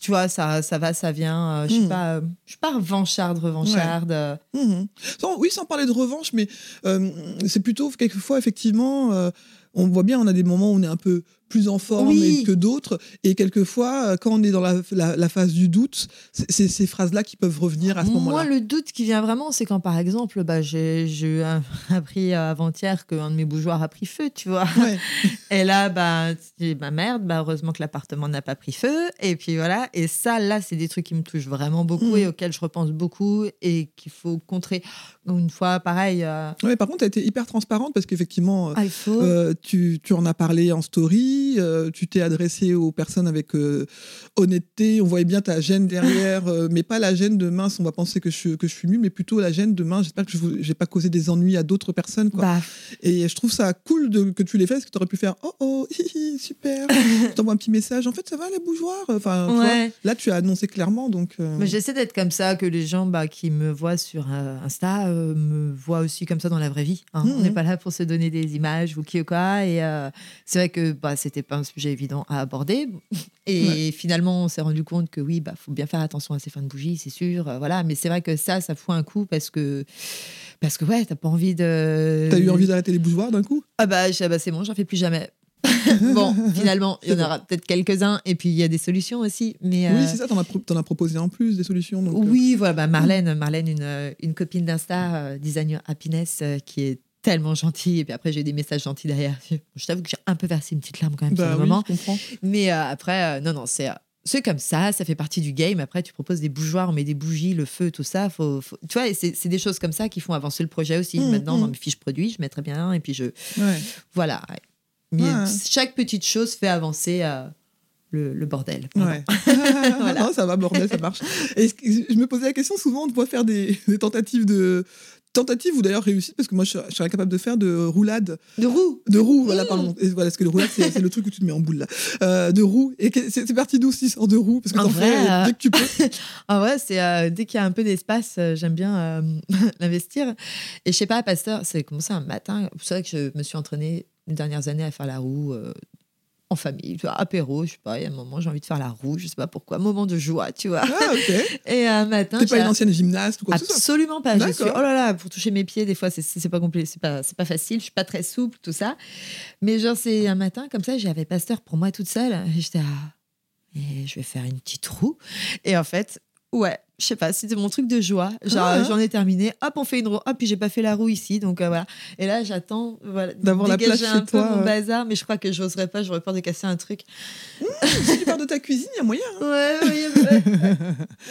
tu vois, ça, ça va, ça vient. Euh, je suis hmm. pas, euh, je suis pas revancharde, revancharde. Hmm. oui, sans parler de revanche, mais euh, c'est plutôt quelquefois effectivement on voit bien, on a des moments où on est un peu plus en forme que d'autres. Et quelquefois, quand on est dans la, phase du doute, c'est ces phrases-là qui peuvent revenir à ce moment-là. Moi, le doute qui vient vraiment, c'est quand, par exemple, bah, j'ai appris avant-hier qu'un de mes bougeoirs a pris feu, tu vois. et là, bah, bah merde, bah, heureusement que l'appartement n'a pas pris feu. Et puis voilà. Et ça, là, c'est des trucs qui me touchent vraiment beaucoup et mm. auxquels je repense beaucoup et qu'il faut contrer. Une fois, pareil. Euh... par contre, tu as été hyper transparente parce qu'effectivement, ah, euh, tu, tu, en as parlé en story, euh, tu t'es adressé aux personnes avec euh, honnêteté, on voyait bien ta gêne derrière, euh, mais pas la gêne de mince, on va penser que je, que je suis mieux, mais plutôt la gêne de mince, j'espère que je n'ai pas causé des ennuis à d'autres personnes. Quoi. Bah. Et je trouve ça cool de, que tu l'aies fait, parce que tu aurais pu faire Oh oh, super, je t'envoie un petit message, en fait ça va les bougeoirs. Enfin, là tu as annoncé clairement. donc. Mais j'essaie d'être comme ça, que les gens bah, qui me voient sur Insta me voient aussi comme ça dans la vraie vie. Hein. On n'est mmh. pas là pour se donner des images ou qui ou quoi. Et c'est vrai que bah, c'était pas un sujet évident à aborder. Et finalement, on s'est rendu compte que oui, bah faut bien faire attention à ces fins de bougie, c'est sûr. Euh, voilà, mais c'est vrai que ça, ça fout un coup parce que parce que ouais, t'as pas envie de. T'as eu envie d'arrêter les bougeoirs d'un coup? Ah bah, bah c'est bon, j'en fais plus jamais. bon, finalement, il y en aura peut-être quelques-uns, et puis il y a des solutions aussi. Mais Oui, euh, c'est ça, t'en as, en as proposé en plus des solutions. Donc, euh. oui, voilà, bah Marlène, Marlène une, une copine d'Insta, designer happiness, qui est tellement gentil. Et puis après, j'ai des messages gentils derrière. Je t'avoue que j'ai un peu versé une petite larme quand même bah, sur le moment. Je Mais euh, après, euh, non, non, c'est. c'est comme ça, ça fait partie du game. Après, tu proposes des bougeoirs, on met des bougies, le feu, tout ça. Faut, Tu vois, c'est des choses comme ça qui font avancer le projet aussi. Mmh, Maintenant, dans mmh. mes fiches produits, je mettrais bien. Et puis, je. Voilà. Mais chaque petite chose fait avancer. Euh, le, bordel. Ouais. non, ça va, bordel, ça marche. Et je me posais la question souvent, on te voit faire des, des tentatives de, tentative ou d'ailleurs réussite parce que moi je, serais capable de faire de roulade. De roue. De roue voilà mmh. pardon. Et voilà parce que le roulade c'est le truc où tu te mets en boule là. Euh, de roue. Et c'est parti d'où ce sort de roue? Parce que en vrai, euh, dès que tu peux. en vrai c'est euh, dès qu'il y a un peu d'espace j'aime bien l'investir. Et je sais pas pasteur c'est commencé un matin c'est vrai que je me suis entraînée les dernières années à faire la roue en famille, tu vois, apéro, je sais pas, il y a un moment, j'ai envie de faire la roue, je sais pas pourquoi, moment de joie, tu vois. Ah, ok. Et un matin. T'es pas une ancienne gymnaste ou quoi Absolument pas. Je suis, oh là là, pour toucher mes pieds, des fois, c'est- pas complet, c'est pas, pas facile, je suis pas très souple, tout ça. Mais genre, c'est un matin, comme ça, j'avais pasteur pour moi toute seule. Et j'étais, ah, et je vais faire une petite roue. Et en fait, ouais, je sais pas, c'était mon truc de joie. Ah. j'en ai terminé, hop, on fait une roue, hop, puis j'ai pas fait la roue ici, donc euh, voilà. Et là, j'attends, voilà, D'avoir la place un chez peu toi, mon ouais. bazar, mais je crois que j'oserais pas, j'aurais peur de casser un truc. Si tu pars de ta cuisine, il y a moyen. hein.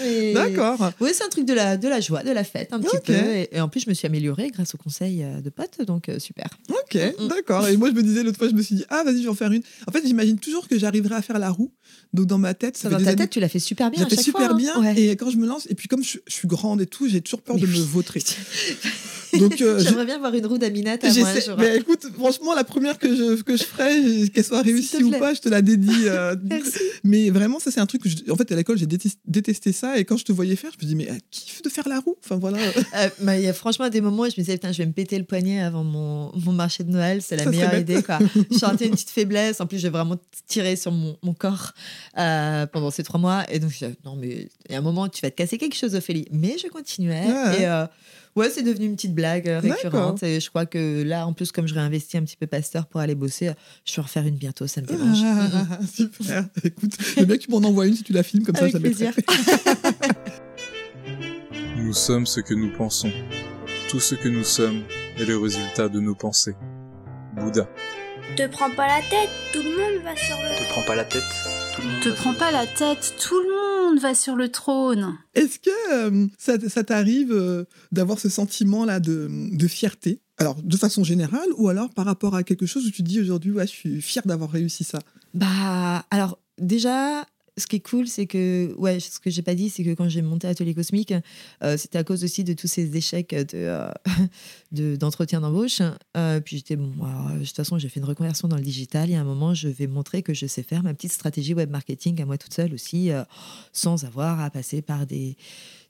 Ouais, D'accord. oui, c'est un truc de la, de la joie, de la fête, un petit peu. Et, et en plus, je me suis améliorée grâce aux conseils euh, de potes, donc euh, super. Ok, Mm, mm. d'accord. Et moi, je me disais l'autre fois, je me suis dit, ah, vas-y, je vais en faire une. En fait, j'imagine toujours que j'arriverai à faire la roue. Donc, dans ma tête, ça dans ta années- tête, tu l'as fait super bien. À fait super fois, hein. bien. Ouais. Et quand je me lance, et puis comme je, je suis grande et tout, j'ai toujours peur de me vautrer. Donc, euh, J'aimerais bien voir une roue d'Aminat à moi. Mais écoute, franchement, la première que je, que je ferai, qu'elle soit réussie ou pas, je te la dédie. euh, Merci. mais vraiment, ça, c'est un truc que, je- en fait, à l'école, j'ai détesté, détesté ça. Et quand je te voyais faire, je me dis, mais elle kiffe de faire la roue. Enfin, voilà. Euh, bah, Il y a franchement des moments où je me disais, putain, je vais me péter le poignet avant mon, mon marché de Noël. C'est la Ça meilleure idée. Quoi. Je sentais une petite faiblesse. En plus, j'ai vraiment tiré sur mon, mon corps euh, pendant ces trois mois. Et donc, je disais, non, mais il y a un moment, tu vas te casser quelque chose, Ophélie. Mais je continuais. Ouais. Et euh, ouais, c'est devenu une petite blague euh, récurrente. Et je crois que là, en plus, comme je réinvestis un petit peu Pasteur pour aller bosser, je vais en refaire une bientôt. Ça me dérange. Ah, super. Écoute, j'aime bien que tu m'en envoies une si tu la filmes comme Avec ça, mettrai. plaisir. Nous sommes ce que nous pensons. Tout ce que nous sommes est le résultat de nos pensées. Bouddha. Te prends pas la tête, tout le monde va sur le. Te prends pas la tête. Tout le monde Te prends pas la tête, tout le monde va sur le trône. Est-ce que euh, ça, ça t'arrive euh, d'avoir ce sentiment-là de, de fierté? Alors, de façon générale, ou alors par rapport à quelque chose où tu te dis aujourd'hui, ouais, je suis fier d'avoir réussi ça? Bah, alors, déjà, ce qui est cool, c'est que, ouais, ce que j'ai pas dit, c'est que quand j'ai monté Atelier Cosmique, euh, c'était à cause aussi de tous ces échecs de, euh, de- d'entretien d'embauche. Euh, puis j'étais, bon, alors, de toute façon, j'ai fait une reconversion dans le digital. Il y a un moment, je vais montrer que je sais faire ma petite stratégie web marketing à moi toute seule aussi, sans avoir à passer par des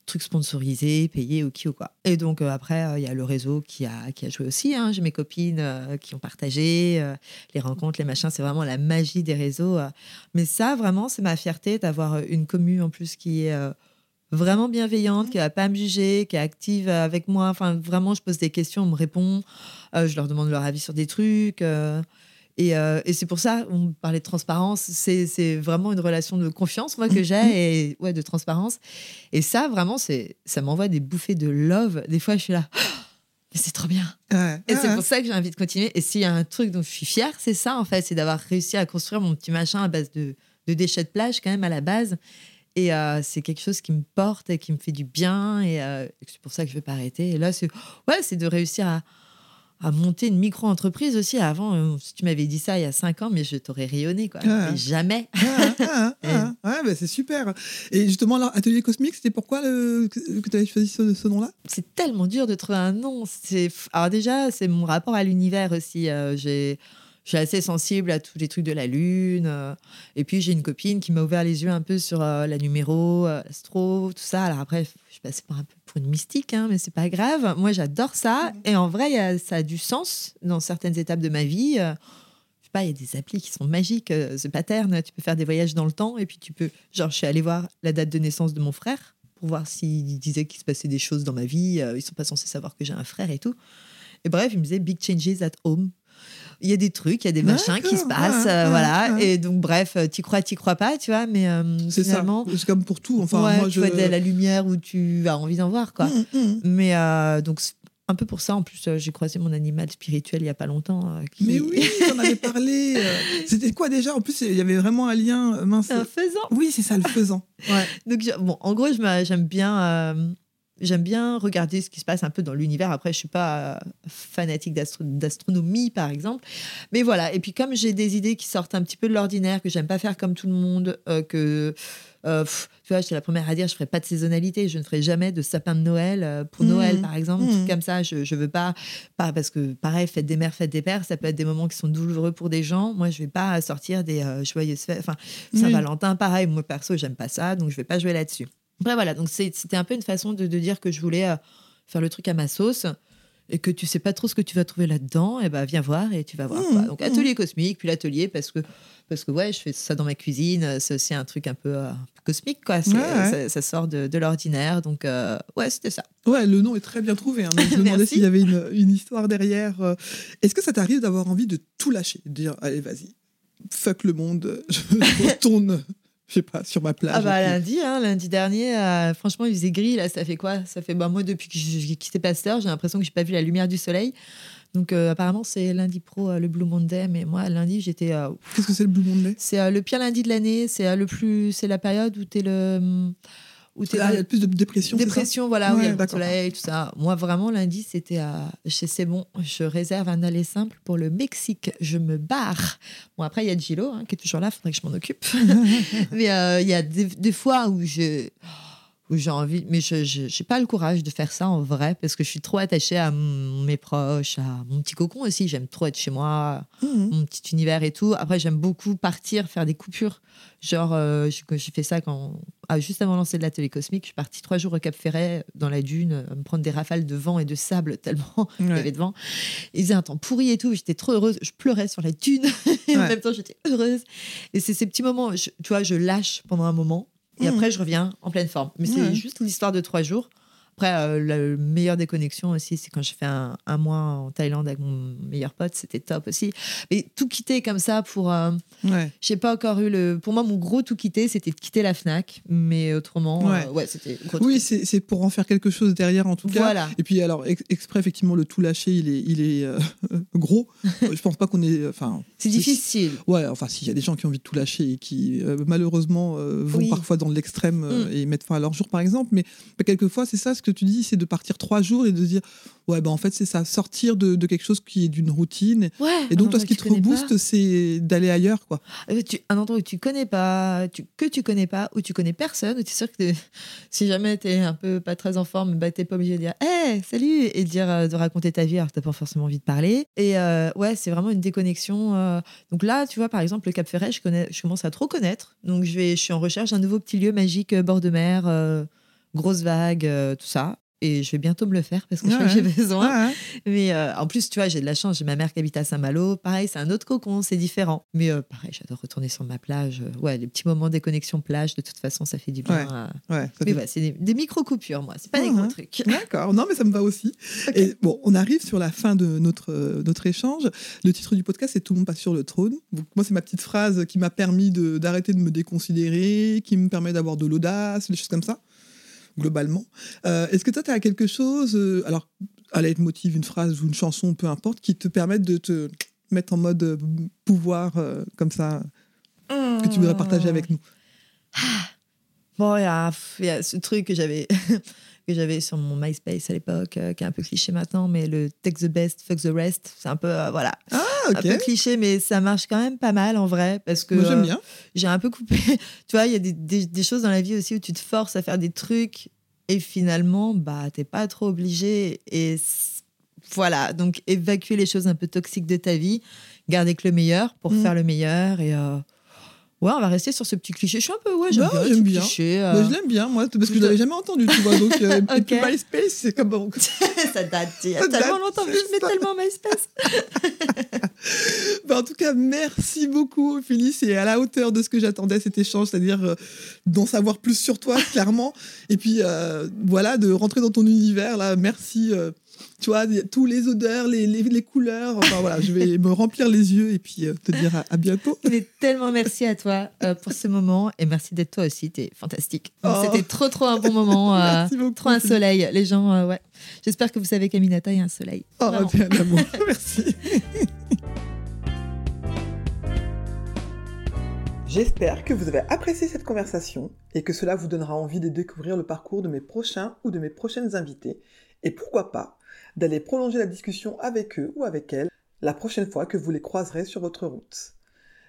trucs sponsorisés, payés ou qui ou quoi. Et donc euh, après, euh, il y a le réseau qui a, qui a joué aussi. hein. J'ai mes copines euh, qui ont partagé, euh, les rencontres, les machins, c'est vraiment la magie des réseaux. euh. Mais ça, vraiment, c'est ma fierté d'avoir une commune en plus qui est euh, vraiment bienveillante, qui va pas me juger, qui est active avec moi. Enfin, vraiment, je pose des questions, on me répond, Euh, je leur demande leur avis sur des trucs. Euh. Et, euh, et c'est pour ça, on parlait de transparence, c'est vraiment une relation de confiance moi que j'ai et ouais, de transparence. Et ça, vraiment, ça m'envoie des bouffées de love. Des fois, je suis là, mais c'est trop bien. Ouais, Et ouais, c'est pour ça que j'ai envie de continuer. Et s'il y a un truc dont je suis fière, c'est ça, en fait, c'est d'avoir réussi à construire mon petit machin à base de, de déchets de plage, quand même, à la base. Et euh, c'est quelque chose qui me porte et qui me fait du bien. Et euh, c'est pour ça que je ne vais pas arrêter. Et là, c'est ouais, c'est de réussir à, à monter une micro-entreprise aussi. Avant, euh, si tu m'avais dit ça il y a cinq ans, mais je t'aurais rayonné, quoi. Ah. Mais jamais. Ah, ah, ah, ah, bah, c'est super. Et justement, alors, Atelier Cosmique, c'était pourquoi le, que tu avais choisi ce, ce nom-là? C'est tellement dur de trouver un nom. C'est alors déjà c'est mon rapport à l'univers aussi. Euh, j'ai je suis assez sensible à tous les trucs de la lune. euh, et puis j'ai une copine qui m'a ouvert les yeux un peu sur euh, la numéro, euh, l'astro, tout ça. Alors après, je suis passée pour un peu pour une mystique, hein, mais c'est pas grave. Moi, j'adore ça. Et en vrai, a- ça a du sens dans certaines étapes de ma vie. Je sais pas, il y a des applis qui sont magiques. The Pattern, tu peux faire des voyages dans le temps. Et puis tu peux, genre, je suis allée voir la date de naissance de mon frère pour voir s'il disait qu'il se passait des choses dans ma vie. Ils sont pas censés savoir que j'ai un frère et tout. Et bref, il me disait Big Changes at Home. Il y a des trucs, il y a des machins qui se passent, ouais, euh, ouais, voilà. ouais. Et donc, bref, euh, t'y crois, t'y crois pas, tu vois, mais euh, C'est finalement, C'est comme pour tout. Enfin, moi, tu je. vois de la lumière où tu as envie d'en voir, quoi. Hum, hum. Mais euh, donc, un peu pour ça, en plus, j'ai croisé mon animal spirituel il y a pas longtemps. qui... Mais oui, on avait parlé. C'était quoi déjà? En plus, il y avait vraiment un lien mince. Un faisan. Oui, c'est ça, le faisant. Ouais. Donc, bon, en gros, j'aime bien, j'aime bien regarder ce qui se passe un peu dans l'univers. Après, je suis pas euh, fanatique d'astro- d'astronomie, par exemple. Mais voilà. Et puis, comme j'ai des idées qui sortent un petit peu de l'ordinaire, que j'aime pas faire comme tout le monde, euh, que. euh, pff, tu vois, j'étais la première à dire, je ferai pas de saisonnalité, je ne ferai jamais de sapin de Noël euh, pour Mmh. Noël, par exemple, Mmh. comme ça. Je, je veux pas, pas, parce que pareil, fête des mères, fête des pères, ça peut être des moments qui sont douloureux pour des gens. Moi, je vais pas sortir des euh, joyeuses fêtes. Enfin. Saint-Valentin, pareil, moi perso, j'aime pas ça, donc je vais pas jouer là-dessus. Après, voilà, donc c'est- c'était un peu une façon de, de dire que je voulais euh, faire le truc à ma sauce. et que tu sais pas trop ce que tu vas trouver là-dedans, et eh ben viens voir et tu vas voir. Mmh, Donc mmh. atelier cosmique, puis l'atelier parce que parce que ouais, je fais ça dans ma cuisine, c'est aussi un truc un peu euh, cosmique quoi. Ça, sort de, l'ordinaire, donc euh, ouais, c'était ça. Ouais, le nom est très bien trouvé. Hein, je me demandais s'il y avait une, une histoire derrière. Euh. Est-ce que ça t'arrive d'avoir envie de tout lâcher, de dire allez vas-y, fuck le monde, je retourne je sais pas, sur ma plage. Ah bah lundi, hein, lundi dernier, euh, franchement, il faisait gris, là, ça fait quoi? Ça fait, bah moi, depuis que j'ai quitté Pasteur, j'ai l'impression que j'ai pas vu la lumière du soleil. Donc euh, apparemment, c'est lundi pro, euh, le Blue Monday, mais moi, lundi, j'étais... Qu'est-ce que c'est le Blue Monday? C'est le pire lundi de l'année, c'est le plus... C'est la période où tu es le... Où ah, il y a plus de dépression. Dépression, voilà, a le soleil, tout ça. Moi, vraiment, lundi, c'était à. C'est bon, je réserve un aller simple pour le Mexique. Je me barre. Bon, après, il y a Gilo hein, qui est toujours là, il faudrait que je m'en occupe. Mais euh, il y a des, fois où je où j'ai envie, mais je n'ai pas le courage de faire ça en vrai parce que je suis trop attachée à mes proches, à mon petit cocon aussi. J'aime trop être chez moi, mmh. mon petit univers et tout. Après, j'aime beaucoup partir, faire des coupures. Genre, euh, j'ai fait ça quand, ah, juste avant de lancer de l'atelier cosmique, je suis partie trois jours au Cap Ferret, dans la dune, me prendre des rafales de vent et de sable tellement il y avait de vent. Il faisait un temps pourri et tout. J'étais trop heureuse. Je pleurais sur la dune et en même temps, j'étais heureuse. Et c'est ces petits moments, tu vois, je lâche pendant un moment et mmh. après, je reviens en pleine forme. Mais c'est juste l'histoire de trois jours. Après, euh, la meilleure déconnexion aussi, c'est quand j'ai fait un, mois en Thaïlande avec mon meilleur pote, c'était top aussi. Mais tout quitter comme ça pour. Euh, ouais. J'ai pas encore eu le. Pour moi, mon gros tout quitter, c'était de quitter la Fnac. Mais autrement, ouais, euh, c'était. Oui, c'est pour en faire quelque chose derrière en tout cas. Voilà. Et puis, alors, exprès, effectivement, le tout lâcher, il est, il est gros. Je pense pas qu'on est. Enfin. C'est difficile. Ouais, enfin, s'il y a des gens qui ont envie de tout lâcher et qui, malheureusement, vont parfois dans l'extrême mm. et mettent fin à leur jour, par exemple. Mais, mais quelquefois, c'est ça ce que tu dis, c'est de partir trois jours et de dire ouais, ben en fait, c'est ça, sortir de, quelque chose qui est d'une routine. et donc, toi, ce qui te rebooste, c'est d'aller ailleurs, quoi. Euh, un endroit où tu connais pas, tu, que tu connais pas, où tu connais personne, où tu es sûr que si jamais tu es un peu pas très en forme, bah, tu pas obligé de dire hé, salut et de, dire, euh, de raconter ta vie alors que tu pas forcément envie de parler. Et euh, ouais, c'est vraiment une déconnexion. Donc là, tu vois, par exemple, le Cap Ferret, je, connais, je commence à trop connaître. Donc, je, vais, je suis en recherche d'un nouveau petit lieu magique bord de mer grosse vague, euh, tout ça. Et je vais bientôt me le faire parce que je crois que j'ai besoin. Mais euh, en plus, tu vois, j'ai de la chance. J'ai ma mère qui habite à Saint-Malo. Pareil, c'est un autre cocon, c'est différent. Mais euh, pareil, j'adore retourner sur ma plage. Ouais, les petits moments des connexions plage, de toute façon, ça fait du bien. Ouais, mais ouais, c'est des, micro-coupures, moi. C'est pas des gros trucs. D'accord. Non, mais ça me va aussi. Et bon, on arrive sur la fin de notre, notre échange. Le titre du podcast, c'est Tout le monde passe sur le trône. Donc, moi, c'est ma petite phrase qui m'a permis d'arrêter de, de me déconsidérer, qui me permet d'avoir de l'audace, des choses comme ça globalement. Euh, est-ce que toi, tu as quelque chose, euh, alors à motive une phrase ou une chanson, peu importe, qui te permette de te mettre en mode euh, pouvoir comme ça, que tu voudrais partager avec nous? Ah. Bon, il y, a ce truc que j'avais que j'avais sur mon MySpace à l'époque, qui est un peu cliché maintenant, mais le take the best, fuck the rest, c'est un peu voilà, ah, un peu cliché, mais ça marche quand même pas mal en vrai parce que j'aime bien. j'ai un peu coupé. tu vois, il y a des, des, des, choses dans la vie aussi où tu te forces à faire des trucs et finalement, bah, t'es pas trop obligé. Et voilà, donc évacuer les choses un peu toxiques de ta vie, garder que le meilleur pour mm. faire le meilleur. Et euh, Ouais, on va rester sur ce petit cliché. Je suis un peu, ouais, j'aime bien. J'aime bien. Cliché, euh... je l'aime bien, moi, parce que je l'avais jamais entendu, tu vois. Donc, euh, okay. MySpace, c'est comme. ça date il y a tellement longtemps, je mets tellement MySpace. bah, en tout cas, merci beaucoup, Ophélie. C'est à la hauteur de ce que j'attendais cet échange, c'est-à-dire euh, d'en savoir plus sur toi, clairement. Et puis, euh, voilà, de rentrer dans ton univers, là. Merci. Euh, tu vois, tous les odeurs, les, les, couleurs. Enfin voilà, je vais me remplir les yeux et puis euh, te dire à, bientôt. Mais tellement merci à toi euh, pour ce moment et merci d'être toi aussi. T'es fantastique. Oh. C'était trop trop un bon moment. Euh, merci beaucoup, trop un soleil. Les gens, ouais. J'espère que vous savez qu'Aminata est un soleil. Oh, bien d'amour. merci. J'espère que vous avez apprécié cette conversation et que cela vous donnera envie de découvrir le parcours de mes prochains ou de mes prochaines invités et pourquoi pas d'aller prolonger la discussion avec eux ou avec elles la prochaine fois que vous les croiserez sur votre route.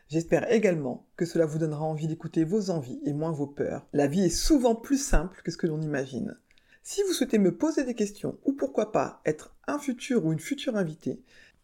J'espère également que cela vous donnera envie d'écouter vos envies et moins vos peurs. La vie est souvent plus simple que ce que l'on imagine. Si vous souhaitez me poser des questions ou pourquoi pas être un futur ou une future invitée,